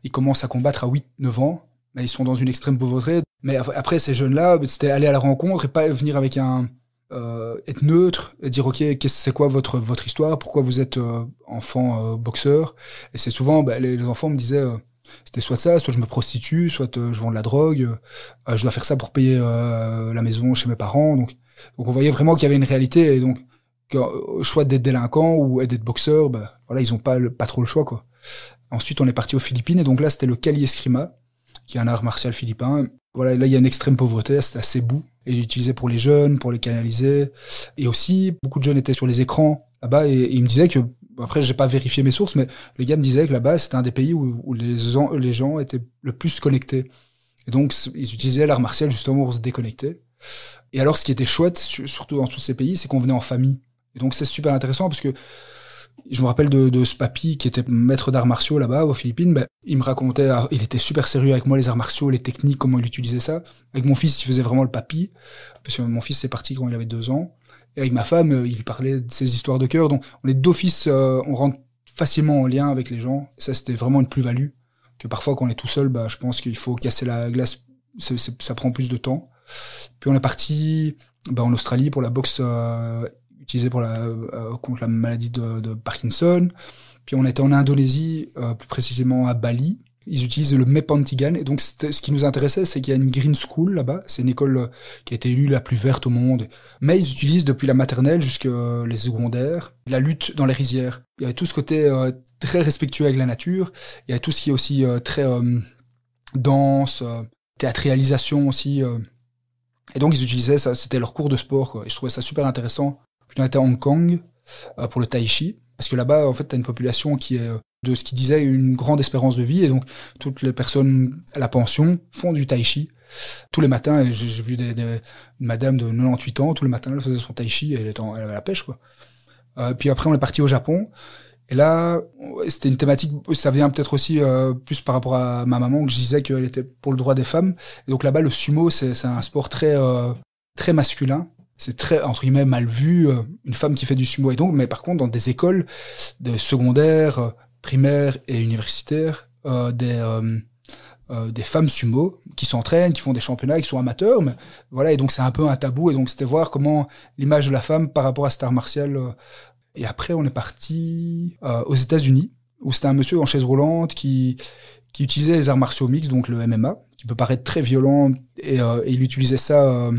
Speaker 2: ils commencent à combattre à 8-9 ans. Mais ils sont dans une extrême pauvreté. Mais après, ces jeunes-là, c'était aller à la rencontre et pas venir avec un, euh, être neutre et dire ok c'est quoi votre votre histoire? Pourquoi vous êtes euh, enfant euh, boxeur? Et c'est souvent bah, les, enfants me disaient c'était soit ça soit je me prostitue soit je vends de la drogue je dois faire ça pour payer la maison chez mes parents. Donc donc on voyait vraiment qu'il y avait une réalité et donc au choix d'être délinquant ou d'être boxeur bah voilà ils ont pas pas trop le choix quoi. Ensuite on est parti aux Philippines et donc là c'était le Kali Eskrima qui est un art martial philippin voilà là il y a une extrême pauvreté c'est assez bout et utilisé pour les jeunes, pour les canaliser. Et aussi, beaucoup de jeunes étaient sur les écrans là-bas et, ils me disaient que, après, j'ai pas vérifié mes sources, mais les gars me disaient que là-bas, c'était un des pays où, les gens étaient le plus connectés. Et donc, ils utilisaient l'art martial justement pour se déconnecter. Et alors, ce qui était chouette, surtout dans tous ces pays, c'est qu'on venait en famille. Et donc, c'est super intéressant parce que je me rappelle de, ce papy qui était maître d'arts martiaux là-bas aux Philippines. Ben, il me racontait, ah, il était super sérieux avec moi les arts martiaux, les techniques, comment il utilisait ça. Avec mon fils, il faisait vraiment le papy parce que mon fils est parti quand il avait deux ans. Et avec ma femme, euh, il parlait de ses histoires de cœur. Donc on est d'office, euh, on rentre facilement en lien avec les gens. ça, c'était vraiment une plus-value. Que parfois, quand on est tout seul, bah, je pense qu'il faut casser la glace. ça prend plus de temps. Puis on est parti bah, en Australie pour la boxe euh, utilisé pour la, euh, contre la maladie de, Parkinson. Puis on était en Indonésie, euh, plus précisément à Bali. Ils utilisent le Mepantigan. Et donc, ce qui nous intéressait, c'est qu'il y a une green school là-bas. C'est une école euh, qui a été élue la plus verte au monde. Mais ils utilisent depuis la maternelle jusqu'à les secondaires la lutte dans les rizières. Il y avait tout ce côté euh, très respectueux avec la nature. Il y a tout ce qui est aussi euh, très dense, théâtralisation aussi. Et donc, ils utilisaient ça. C'était leur cours de sport. Et je trouvais ça super intéressant. On était à Hong Kong pour le tai chi. Parce que là-bas, en fait, tu as une population qui est de ce qu'il disait une grande espérance de vie. Et donc toutes les personnes à la pension font du tai chi. Tous les matins j'ai vu des, une madame de 98 ans tous les matins elle faisait son tai chi et elle était elle avait la pêche quoi. Euh, puis après on est parti au Japon. Et là c'était une thématique ça vient peut-être aussi euh, plus par rapport à ma maman que je disais qu'elle était pour le droit des femmes. Et donc là-bas le sumo c'est un sport très euh, très masculin c'est très entre guillemets mal vu euh, une femme qui fait du sumo et donc mais par contre dans des écoles de secondaires primaires et universitaires euh, des euh, euh, des femmes sumo qui s'entraînent, qui font des championnats, qui sont amateurs, voilà et donc c'est un peu un tabou et donc c'était voir comment l'image de la femme par rapport à cette art martial. et après on est parti aux États-Unis où c'était un monsieur en chaise roulante qui qui utilisait les arts martiaux mixtes, donc le MMA, qui peut paraître très violent et il utilisait ça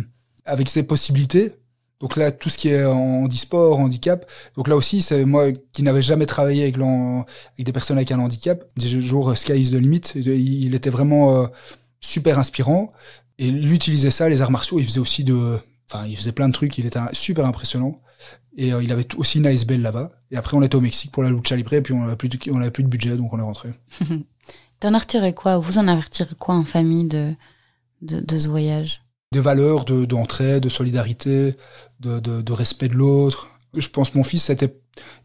Speaker 2: avec ses possibilités donc là, tout ce qui est handisport, handicap. Donc là aussi, c'est moi qui n'avais jamais travaillé avec, des personnes avec un handicap. J'ai toujours Sky is the limit. Il était vraiment euh, super inspirant. Et lui utilisait ça, les arts martiaux. Il faisait aussi de, enfin, il faisait plein de trucs. Il était super impressionnant. Et euh, il avait aussi une ASBL là-bas. Et après, on était au Mexique pour la lucha libre. Et puis on n'avait plus, de, budget, donc on est rentré.
Speaker 1: T'en as retiré quoi? Vous en avez quoi en famille de ce voyage?
Speaker 2: Des valeurs d'entraide, de, de solidarité, de, de, respect de l'autre. Je pense mon fils, été,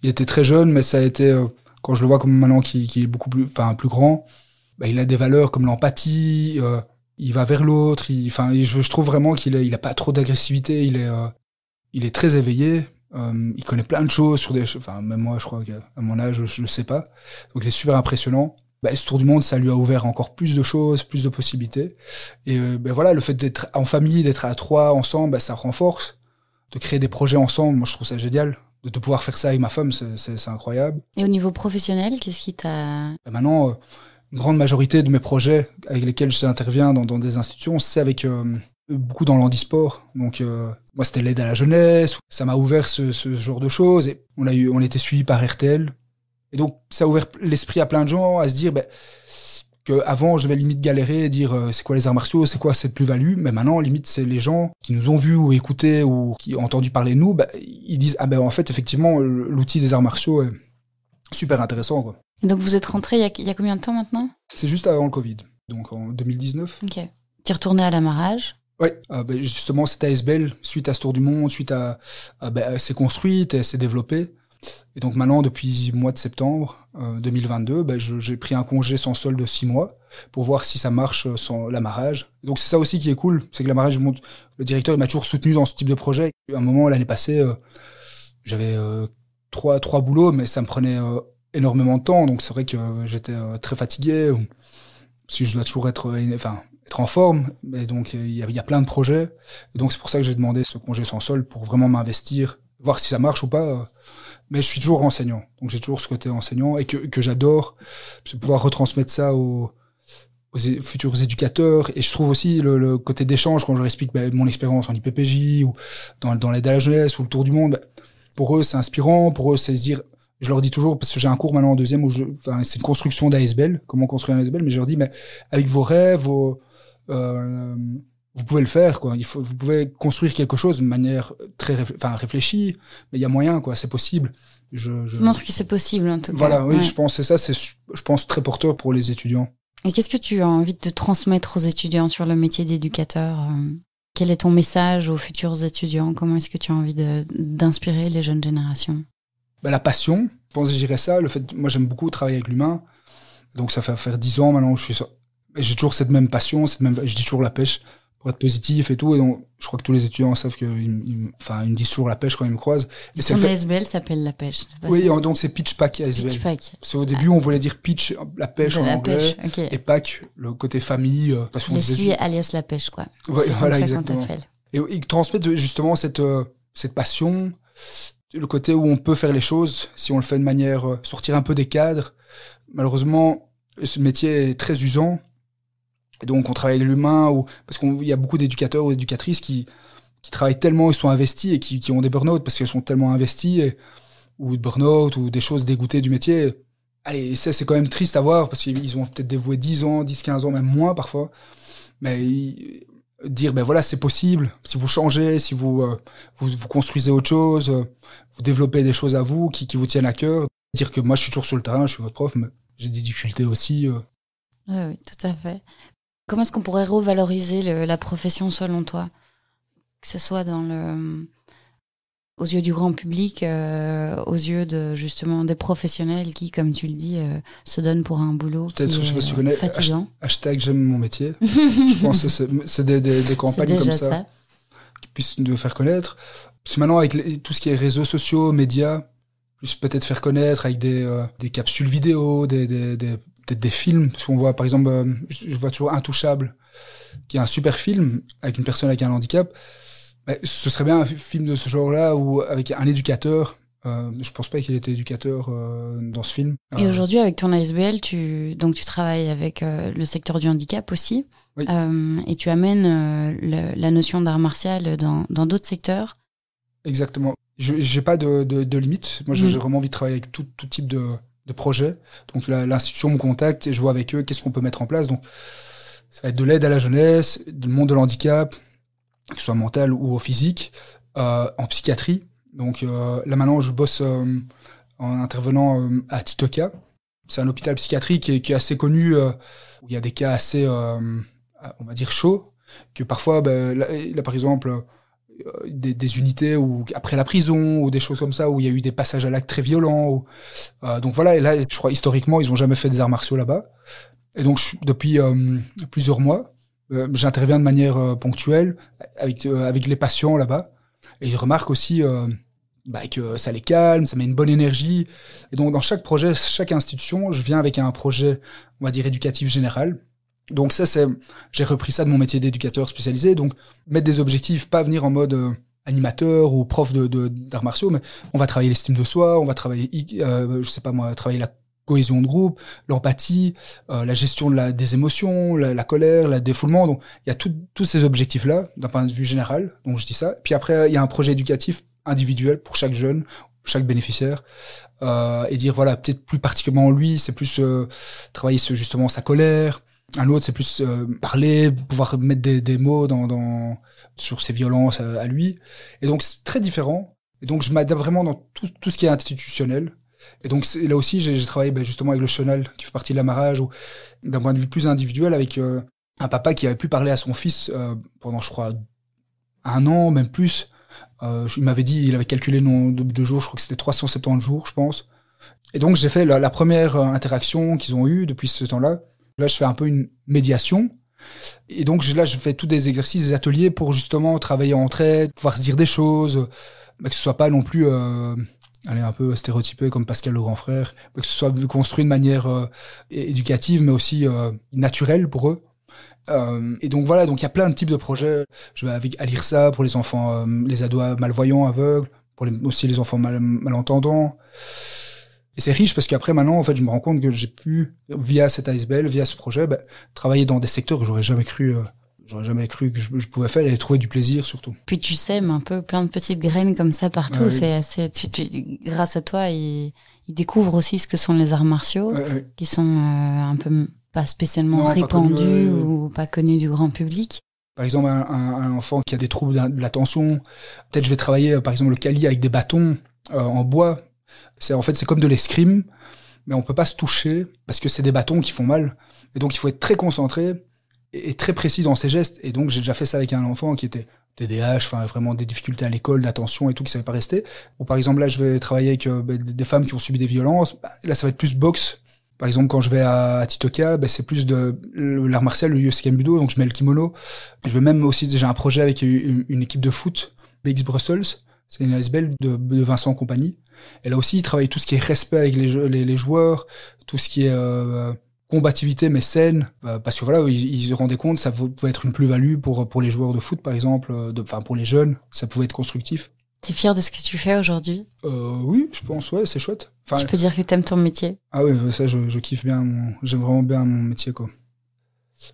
Speaker 2: il était très jeune, mais ça a été, euh, quand je le vois comme maintenant qui, qui est beaucoup plus, enfin plus grand, bah, il a des valeurs comme l'empathie. Euh, il va vers l'autre. Enfin, je, trouve vraiment qu'il il a pas trop d'agressivité. Il est, euh, il est très éveillé. il connaît plein de choses sur des, enfin même moi, je crois qu'à mon âge, je, le sais pas. Donc il est super impressionnant. Bah, ce tour du monde, ça lui a ouvert encore plus de choses, plus de possibilités. Et ben voilà, le fait d'être en famille, d'être à trois ensemble, bah, ça renforce de créer des projets ensemble. Moi, je trouve ça génial. De, de pouvoir faire ça avec ma femme, c'est incroyable.
Speaker 1: Et au niveau professionnel, qu'est-ce qui t'a...
Speaker 2: Ben maintenant, euh, une grande majorité de mes projets avec lesquels j'interviens dans, dans des institutions, c'est avec euh, beaucoup dans l'handisport. Donc, euh, moi, c'était l'aide à la jeunesse. Ça m'a ouvert ce, ce, genre de choses. Et on a eu, on était suivi par RTL. Et donc, ça a ouvert l'esprit à plein de gens à se dire, ben, que avant je limite galérer et dire euh, c'est quoi les arts martiaux, c'est quoi cette plus-value, mais maintenant limite c'est les gens qui nous ont vus ou écoutés ou qui ont entendu parler de nous, bah, ils disent ah ben en fait effectivement l'outil des arts martiaux est super intéressant quoi.
Speaker 1: Et donc vous êtes rentré il y a, il y a combien de temps maintenant?
Speaker 2: C'est juste avant le Covid, donc en 2019.
Speaker 1: Ok. Tu es retourné à l'amarrage?
Speaker 2: Oui, euh, ben, justement, cette ASBL, suite à ce tour du monde, suite à, à ben, s'est construite, elle s'est développée. Et donc maintenant, depuis le mois de septembre 2022, euh, ben j'ai pris un congé sans solde de six mois pour voir si ça marche euh, sans l'amarrage. Donc c'est ça aussi qui est cool, c'est que l'amarrage, le directeur m'a toujours soutenu dans ce type de projet. À un moment, l'année passée, euh, j'avais trois, trois boulots, mais ça me prenait énormément de temps. Donc c'est vrai que j'étais très fatigué, que je dois toujours être, enfin, être en forme. Mais donc il y, a, y a plein de projets. Et donc c'est pour ça que j'ai demandé ce congé sans solde pour vraiment m'investir, voir si ça marche ou pas mais je suis toujours enseignant. Donc j'ai toujours ce côté enseignant et que, que j'adore, pouvoir retransmettre ça aux, futurs éducateurs. Et je trouve aussi le, le côté d'échange quand je leur explique bah, mon expérience en IPPJ ou dans, dans l'aide à la jeunesse ou le tour du monde. Bah, pour eux, c'est inspirant. Pour eux, c'est dire, je leur dis toujours, parce que j'ai un cours maintenant en deuxième où je, c'est une construction d'ASBL, comment construire un ASBL, mais je leur dis, mais avec vos rêves, vos, euh, vous pouvez le faire quoi. Il faut vous pouvez construire quelque chose de manière très enfin réfléchie mais il y a moyen quoi. C'est possible.
Speaker 1: Je, je... montre que c'est possible en tout cas.
Speaker 2: voilà oui je pense c'est ça c'est je pense très porteur pour les étudiants.
Speaker 1: Et qu'est-ce que tu as envie de transmettre aux étudiants sur le métier d'éducateur euh? quel est ton message aux futurs étudiants? Comment est-ce que tu as envie d'inspirer les jeunes générations?
Speaker 2: Ben, la passion. Je pense j'irais ça le fait moi j'aime beaucoup travailler avec l'humain. Donc ça fait faire dix ans maintenant que je suis j'ai toujours cette même passion cette même je dis toujours la pêche pour être positif et tout. Et donc, je crois que tous les étudiants savent que, enfin, ils me disent toujours la pêche quand ils me croisent.
Speaker 1: Et Son ASBL s'appelle la pêche.
Speaker 2: Oui, donc c'est pitch pack ASBL. Pitch pack. Parce qu'au début, on voulait dire pitch, la pêche en anglais, et pack, le côté famille. Euh,
Speaker 1: parce Leslie alias la pêche, quoi.
Speaker 2: Ouais, voilà, exactement. Et ils transmettent justement cette, euh, cette passion, le côté où on peut faire les choses, si on le fait de manière, euh, sortir un peu des cadres. Malheureusement, ce métier est très usant. Donc, on travaille l'humain, ou parce qu'il y a beaucoup d'éducateurs ou d'éducatrices qui, qui travaillent tellement, ils sont investis et qui, ont des burn-out parce qu'ils sont tellement investis, ou de burn-out, ou des choses dégoûtées du métier. Allez, ça, c'est quand même triste à voir parce qu'ils ont peut-être dévoué 10 ans, 10, 15 ans, même moins parfois. Mais dire, ben voilà, c'est possible. Si vous changez, si vous, euh, vous, construisez autre chose, euh, vous développez des choses à vous qui, qui vous tiennent à cœur. Dire que moi, je suis toujours sur le terrain, je suis votre prof, mais j'ai des difficultés aussi. Euh.
Speaker 1: Oui, oui, tout à fait. Comment est-ce qu'on pourrait revaloriser la profession selon toi? Que ce soit dans le aux yeux du grand public, euh, aux yeux de justement des professionnels qui, comme tu le dis, euh, se donnent pour un boulot qui est fatigant.
Speaker 2: Hashtag j'aime mon métier. je pense que c'est des, des, des, campagnes comme ça, qui puissent nous faire connaître. Parce maintenant avec tout ce qui est réseaux sociaux, médias, plus peut-être faire connaître avec des, euh, des capsules vidéo, des, des, des, des films. Parce qu'on voit par exemple, je vois toujours Intouchable, qui est un super film avec une personne avec un handicap ce serait bien un film de ce genre-là ou avec un éducateur. Euh, je pense pas qu'il était éducateur euh, dans ce film.
Speaker 1: Et aujourd'hui, avec ton ASBL, tu donc tu travailles avec euh, le secteur du handicap aussi, euh, et tu amènes la notion d'art martial dans dans d'autres secteurs.
Speaker 2: Exactement. Je j'ai pas de, de, de limite. Moi, j'ai vraiment envie de travailler avec tout, tout type de, de projet. Donc l'institution me contacte et je vois avec eux qu'est-ce qu'on peut mettre en place. Donc ça va être de l'aide à la jeunesse, du monde de l'handicap, que ce soit mental ou physique, euh, en psychiatrie. Donc euh, là maintenant, je bosse euh, en intervenant à Titoka. C'est un hôpital psychiatrique qui est, assez connu, où il y a des cas assez, on va dire, chauds, que parfois, ben, là, par exemple, des, des, unités où après la prison ou des choses comme ça où il y a eu des passages à l'acte très violents. Ou, donc voilà, et là, je crois historiquement, ils ont jamais fait des arts martiaux là-bas. Et donc depuis plusieurs mois, euh, j'interviens de manière euh, ponctuelle avec euh, avec les patients là-bas et ils remarquent aussi bah, que ça les calme, ça met une bonne énergie. Et donc dans chaque projet, chaque institution, je viens avec un projet, on va dire éducatif général. Donc ça c'est, j'ai repris ça de mon métier d'éducateur spécialisé. Donc mettre des objectifs, pas venir en mode animateur ou prof de d'arts martiaux, mais on va travailler l'estime de soi, on va travailler, je sais pas moi, travailler la cohésion de groupe, l'empathie, euh, la gestion de la, des émotions, la, colère, le défoulement. Donc, il y a tous ces objectifs-là, d'un point de vue général. Donc, je dis ça. Puis après, il y a un projet éducatif individuel pour chaque jeune, chaque bénéficiaire. Euh, et dire, voilà, peut-être plus particulièrement lui, c'est plus euh, travailler justement sa colère. Un autre, c'est plus euh, parler, pouvoir mettre des, des mots dans, dans, sur ses violences à, à lui. Et donc, c'est très différent. Et donc, je m'adapte vraiment dans tout, tout ce qui est institutionnel. Et donc là aussi, j'ai travaillé ben, justement avec le chenal, qui fait partie de l'amarrage, ou d'un point de vue plus individuel, avec euh, un papa qui avait plus parlé à son fils euh, pendant, je crois, un an, même plus. Euh, il m'avait dit, il avait calculé le nombre de, jours, je crois que c'était 370 jours, je pense. Et donc j'ai fait la, la, première interaction qu'ils ont eue depuis ce temps-là. Là, je fais un peu une médiation. Et donc là, je fais tous des exercices, des ateliers pour justement travailler en aide, pouvoir se dire des choses, mais que ce soit pas non plus est un peu stéréotypée comme Pascal le grand frère, que ce soit construit de manière euh, éducative mais aussi euh, naturelle pour eux. Euh, et donc voilà, donc il y a plein de types de projets. Je vais avec l'IRSA pour les enfants, les ados malvoyants, aveugles, pour les, aussi les enfants mal, malentendants. Et c'est riche parce qu'après maintenant, en fait, je me rends compte que j'ai pu, via cet ASBL, via ce projet, bah, travailler dans des secteurs que j'aurais jamais cru j'aurais jamais cru que je, pouvais faire et trouver du plaisir surtout.
Speaker 1: Puis tu sèmes un peu plein de petites graines comme ça partout. C'est assez, tu, tu, grâce à toi, ils, ils, découvrent aussi ce que sont les arts martiaux, qui sont euh, un peu pas spécialement répandus ou pas connus du grand public.
Speaker 2: Par exemple, un, un, enfant qui a des troubles de l'attention, peut-être je vais travailler par exemple le cali avec des bâtons euh, en bois. C'est en fait c'est comme de l'escrime, mais on peut pas se toucher parce que c'est des bâtons qui font mal. Et donc il faut être très concentré est très précis dans ses gestes. Et donc, j'ai déjà fait ça avec un enfant qui était TDAH, enfin vraiment des difficultés à l'école, d'attention et tout, qui savait pas rester. Ou par exemple, là, je vais travailler avec euh, bah, des femmes qui ont subi des violences. Bah, là, ça va être plus boxe. Par exemple, quand je vais à, Titoka, bah, c'est plus de l'art martial, le Yosuke Budo, donc je mets le kimono. Je vais même aussi, j'ai un projet avec une, équipe de foot, BX Brussels. C'est une ASBL de, de Vincent Compagnie. Et là aussi, il travaille tout ce qui est respect avec les, les, les joueurs, tout ce qui est euh, combativité mais saine euh, parce que voilà ils, se rendaient compte ça pouvait être une plus-value pour pour les joueurs de foot par exemple euh, enfin pour les jeunes ça pouvait être constructif
Speaker 1: T'es fier de ce que tu fais aujourd'hui?
Speaker 2: Euh, Oui, je pense, ouais, c'est chouette.
Speaker 1: tu peux dire que t'aimes ton métier
Speaker 2: Ah oui, ça, je, je kiffe bien, j'aime vraiment bien mon métier, quoi.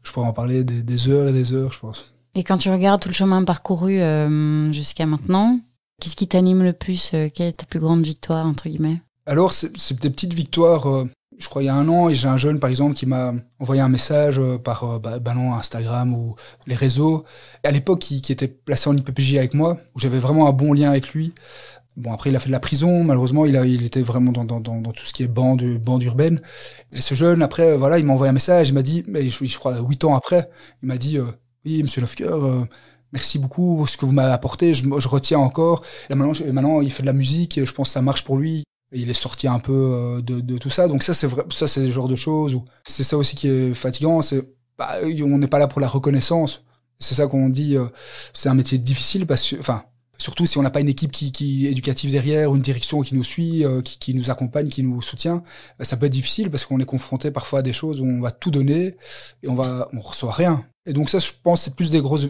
Speaker 2: Je pourrais en parler des, heures et des heures, je pense.
Speaker 1: Et quand tu regardes tout le chemin parcouru euh, jusqu'à maintenant, qu'est-ce qui t'anime le plus euh, Quelle est ta plus grande victoire, entre guillemets?
Speaker 2: Alors, c'est des petites victoires je crois il y a un an, j'ai un jeune par exemple qui m'a envoyé un message euh, par euh, bah, bah Instagram ou les réseaux. à l'époque, qui, était placé en IPPJ avec moi, où j'avais vraiment un bon lien avec lui. Bon, après, il a fait de la prison. Malheureusement, il, était vraiment dans, tout ce qui est bande, bande urbaine. Et ce jeune, après, voilà, il m'a envoyé un message. Il m'a dit, mais je, crois huit ans après, il m'a dit, euh, oui, Monsieur Lofker, merci beaucoup pour ce que vous m'avez apporté. Je, retiens encore. Et maintenant, maintenant, il fait de la musique. Et je pense que ça marche pour lui il est sorti un peu euh, de, de tout ça. Donc ça, c'est vrai, ça, c'est le genre de choses où c'est ça aussi qui est fatigant. C'est, bah, on n'est pas là pour la reconnaissance. C'est ça qu'on dit. Euh, c'est un métier difficile parce que, enfin, surtout si on n'a pas une équipe qui, qui éducative derrière, ou une direction qui nous suit, euh, qui, qui, nous accompagne, qui nous soutient, ça peut être difficile parce qu'on est confronté parfois à des choses où on va tout donner et on va, on reçoit rien. Et donc ça, je pense, c'est plus des grosses,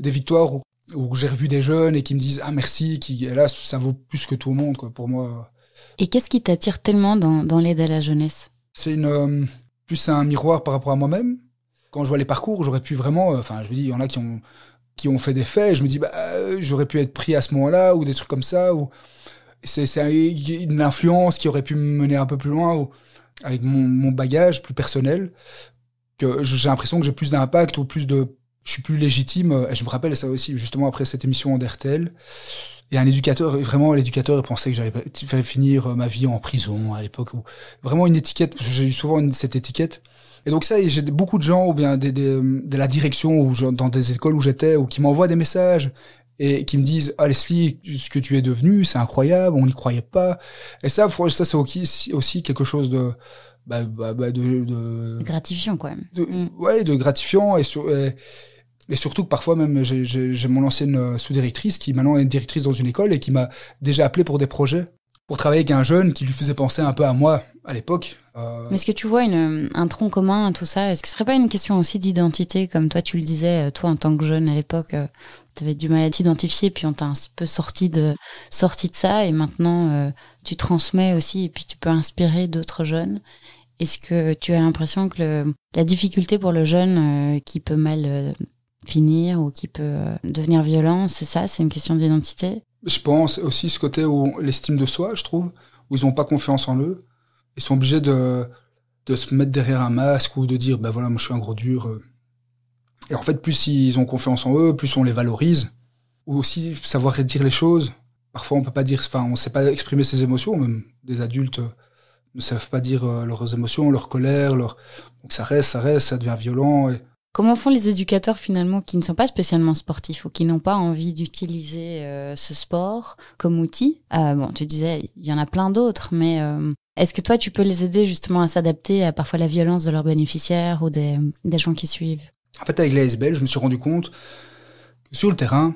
Speaker 2: des victoires où, où j'ai revu des jeunes et qui me disent ah merci, qui et là ça vaut plus que tout le monde quoi. Pour moi,
Speaker 1: et qu'est-ce qui t'attire tellement dans, dans l'aide à la jeunesse?
Speaker 2: C'est une euh, plus un miroir par rapport à moi-même. Quand je vois les parcours, j'aurais pu vraiment, euh, enfin, je me dis, il y en a qui ont qui ont fait des faits. Je me dis, bah, j'aurais pu être pris à ce moment-là ou des trucs comme ça. Ou c'est une influence qui aurait pu me mener un peu plus loin ou avec mon, mon bagage plus personnel. Que j'ai l'impression que j'ai plus d'impact ou plus de, je suis plus légitime. Et je me rappelle ça aussi justement après cette émission d'RTL et un éducateur, vraiment l'éducateur pensait que j'allais finir ma vie en prison à l'époque. Vraiment une étiquette, parce que j'ai eu souvent cette étiquette. Et donc ça, j'ai beaucoup de gens, ou bien des, de la direction, ou dans des écoles où j'étais, ou qui m'envoient des messages et qui me disent ah Leslie ce que tu es devenu c'est incroyable on n'y croyait pas et ça ça c'est aussi quelque chose de bah, bah, bah de, de,
Speaker 1: gratifiant quand même
Speaker 2: de, mm. ouais de gratifiant et, sur, et, et surtout que parfois même, j'ai mon ancienne euh, sous-directrice qui maintenant est directrice dans une école et qui m'a déjà appelé pour des projets, pour travailler avec un jeune qui lui faisait penser un peu à moi à l'époque.
Speaker 1: Euh... Mais est-ce que tu vois une, un tronc commun à tout ça? Est-ce que ce serait pas une question aussi d'identité, comme toi tu le disais, euh, toi en tant que jeune à l'époque, euh, tu avais du mal à t'identifier, puis on t'a un peu sorti de, sorti de ça, et maintenant tu transmets aussi, et puis tu peux inspirer d'autres jeunes. Est-ce que tu as l'impression que le, la difficulté pour le jeune qui peut mal finir ou qui peut devenir violent, c'est ça, c'est une question d'identité?
Speaker 2: Je pense aussi ce côté où l'estime de soi, je trouve, où ils n'ont pas confiance en eux, ils sont obligés de, de se mettre derrière un masque ou de dire, ben voilà, moi je suis un gros dur. Euh. Et en fait, plus ils ont confiance en eux, plus on les valorise. Ou aussi savoir dire les choses. Parfois, on peut pas dire, enfin, on sait pas exprimer ses émotions, même des adultes euh, ne savent pas dire leurs émotions, leur colère, leur... donc ça reste, ça reste, ça devient violent.
Speaker 1: Comment font les éducateurs finalement qui ne sont pas spécialement sportifs ou qui n'ont pas envie d'utiliser euh, ce sport comme outil? Euh, Bon, tu disais, il y en a plein d'autres, mais euh, est-ce que toi, tu peux les aider justement à s'adapter à parfois la violence de leurs bénéficiaires ou des, des gens qui suivent?
Speaker 2: En fait, avec l'ASBL, je me suis rendu compte que sur le terrain,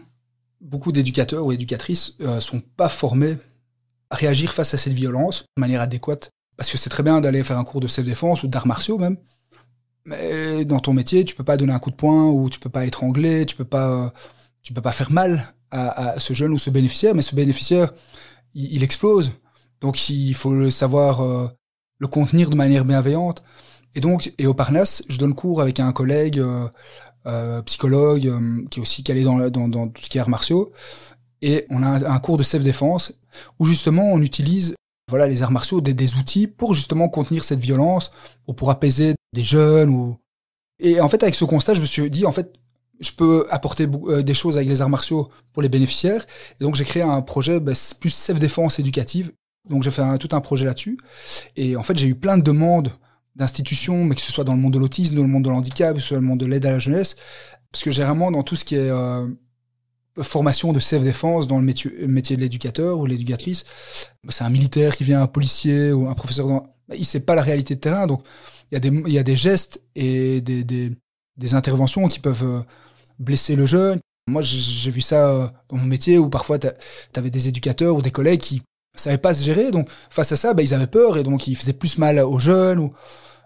Speaker 2: beaucoup d'éducateurs ou éducatrices euh, sont pas formés à réagir face à cette violence de manière adéquate. Parce que c'est très bien d'aller faire un cours de self-défense ou d'arts martiaux même, mais dans ton métier, tu peux pas donner un coup de poing ou tu peux pas étrangler, tu peux pas, tu peux pas faire mal à, ce jeune ou ce bénéficiaire. Mais ce bénéficiaire, il, explose. Donc il faut le savoir euh, le contenir de manière bienveillante. Et donc, et au Parnasse, je donne cours avec un collègue euh, euh, psychologue qui est aussi calé dans, dans, dans, tout ce qui est arts martiaux. Et on a un, un cours de self-défense où justement on utilise voilà les arts martiaux des, outils pour justement contenir cette violence ou pour apaiser des jeunes ou et en fait avec ce constat je me suis dit en fait je peux apporter euh, des choses avec les arts martiaux pour les bénéficiaires et donc j'ai créé un projet bah, plus self défense éducative donc j'ai fait tout un projet là-dessus et en fait j'ai eu plein de demandes d'institutions mais que ce soit dans le monde de l'autisme dans le monde de l'handicap que ce soit dans le monde de l'aide à la jeunesse parce que j'ai vraiment dans tout ce qui est euh, formation de self-défense dans le métier, métier de l'éducateur ou l'éducatrice. C'est un militaire qui vient, un policier ou un professeur. Dans... Il sait pas la réalité de terrain, donc il y a des, il y a des gestes et des, des, des interventions qui peuvent euh, blesser le jeune. Moi, j'ai vu ça euh, dans mon métier où parfois tu avais des éducateurs ou des collègues qui savaient pas se gérer, donc face à ça, bah, ils avaient peur et donc ils faisaient plus mal aux jeunes. Ou...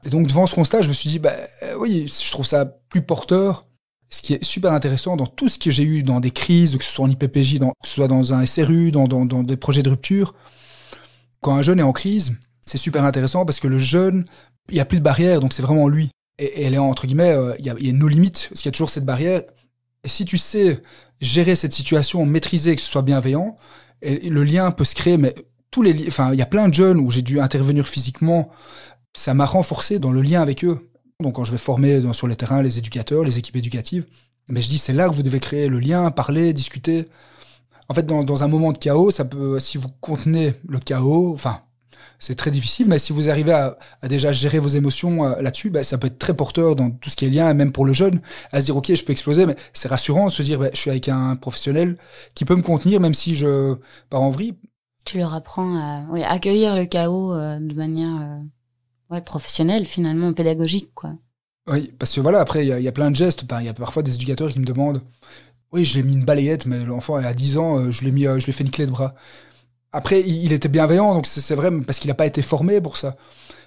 Speaker 2: Et donc devant ce constat, je me suis dit, bah oui, je trouve ça plus porteur ce qui est super intéressant dans tout ce que j'ai eu dans des crises, que ce soit en IPPJ, dans, que ce soit dans un SRU, dans, dans, des projets de rupture, quand un jeune est en crise, c'est super intéressant parce que le jeune, il n'y a plus de barrière, donc c'est vraiment lui. Et, elle est entre guillemets, euh, il y, a, y, a, nos limites, parce qu'il y a toujours cette barrière. Et si tu sais gérer cette situation, maîtriser, que ce soit bienveillant, et, le lien peut se créer, mais tous les, enfin, il y a plein de jeunes où j'ai dû intervenir physiquement, ça m'a renforcé dans le lien avec eux. Donc quand je vais former sur les terrains les éducateurs, les équipes éducatives, mais je dis c'est là que vous devez créer le lien, parler, discuter. En fait, dans, un moment de chaos, ça peut, si vous contenez le chaos, enfin, c'est très difficile, mais si vous arrivez à, déjà gérer vos émotions euh, là-dessus, bah, ça peut être très porteur dans tout ce qui est lien, même pour le jeune, à se dire ok, je peux exploser, mais c'est rassurant de se dire bah, je suis avec un professionnel qui peut me contenir, même si je pars en vrille.
Speaker 1: Tu leur apprends à accueillir le chaos euh, de manière euh, ouais, professionnelle, finalement, pédagogique, quoi.
Speaker 2: Oui, parce que voilà, après, il y, a plein de gestes. Il y a parfois des éducateurs qui me demandent Oui, j'ai mis une balayette, mais l'enfant à 10 ans, je l'ai mis, je lui ai fait une clé de bras. Après, il était bienveillant, donc c'est vrai, parce qu'il n'a pas été formé pour ça.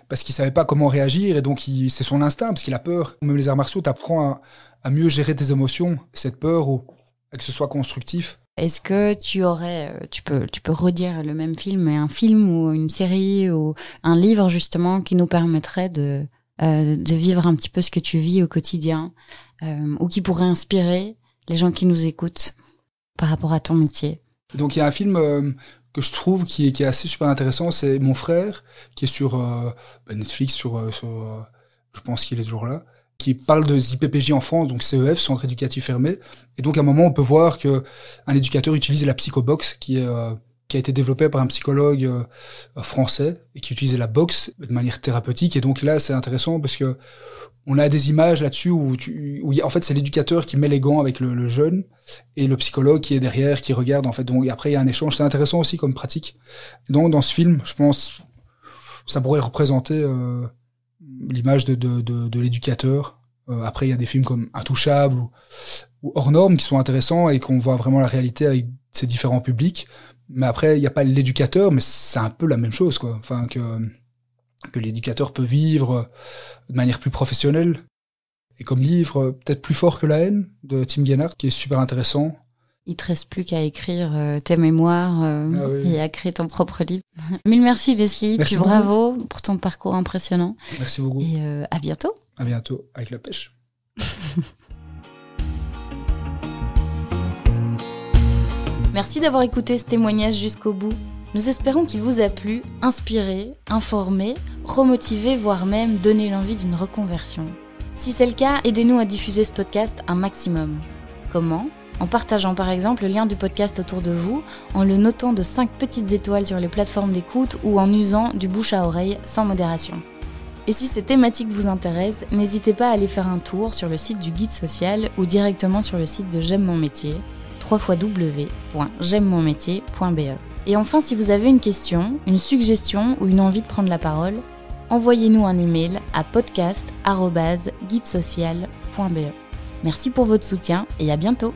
Speaker 2: Parce qu'il savait pas comment réagir, et donc c'est son instinct, parce qu'il a peur. Même les arts martiaux t'apprends à, à, mieux gérer tes émotions, cette peur, ou que ce soit constructif.
Speaker 1: Est-ce que tu aurais, euh, tu peux, tu peux redire le même film, mais un film ou une série ou un livre justement qui nous permettrait de, euh, de vivre un petit peu ce que tu vis au quotidien, euh, ou qui pourrait inspirer les gens qui nous écoutent par rapport à ton métier?
Speaker 2: Donc il y a un film que je trouve qui est, assez super intéressant, c'est Mon frère, qui est sur Netflix, sur, je pense qu'il est toujours là, qui parle de ZIPPJ en France, donc CEF, Centre éducatif fermé. Et donc à un moment, on peut voir que un éducateur utilise la psychobox, qui est qui a été développée par un psychologue français et qui utilisait la boxe de manière thérapeutique. Et donc là, c'est intéressant parce que on a des images là-dessus où, en fait c'est l'éducateur qui met les gants avec le, le, jeune et le psychologue qui est derrière qui regarde en fait donc après il y a un échange c'est intéressant aussi comme pratique donc dans ce film je pense ça pourrait représenter euh, l'image de, de, de, l'éducateur euh, après il y a des films comme Intouchable ou, ou Hors Normes qui sont intéressants et qu'on voit vraiment la réalité avec ces différents publics mais après il n'y a pas l'éducateur mais c'est un peu la même chose quoi enfin que que l'éducateur peut vivre de manière plus professionnelle. Et comme livre, peut-être plus fort que la haine de Tim Gennard, qui est super intéressant.
Speaker 1: Il te reste plus qu'à écrire euh, tes mémoires euh, ah et à créer ton propre livre. Mille merci Leslie, merci puis bravo pour ton parcours impressionnant.
Speaker 2: Merci beaucoup.
Speaker 1: Et euh, à bientôt.
Speaker 2: À bientôt avec la pêche.
Speaker 1: merci d'avoir écouté ce témoignage jusqu'au bout. Nous espérons qu'il vous a plu, inspiré, informé, remotivé, voire même donné l'envie d'une reconversion. Si c'est le cas, aidez-nous à diffuser ce podcast un maximum. Comment? En partageant par exemple le lien du podcast autour de vous, en le notant de 5 petites étoiles sur les plateformes d'écoute ou en usant du bouche à oreille sans modération. Et si ces thématiques vous intéressent, n'hésitez pas à aller faire un tour sur le site du guide social ou directement sur le site de J'aime mon métier, www.j'aime-mon-métier.be. Et enfin, si vous avez une question, une suggestion ou une envie de prendre la parole, envoyez-nous un email à podcast.guidesocial.be. Merci pour votre soutien et à bientôt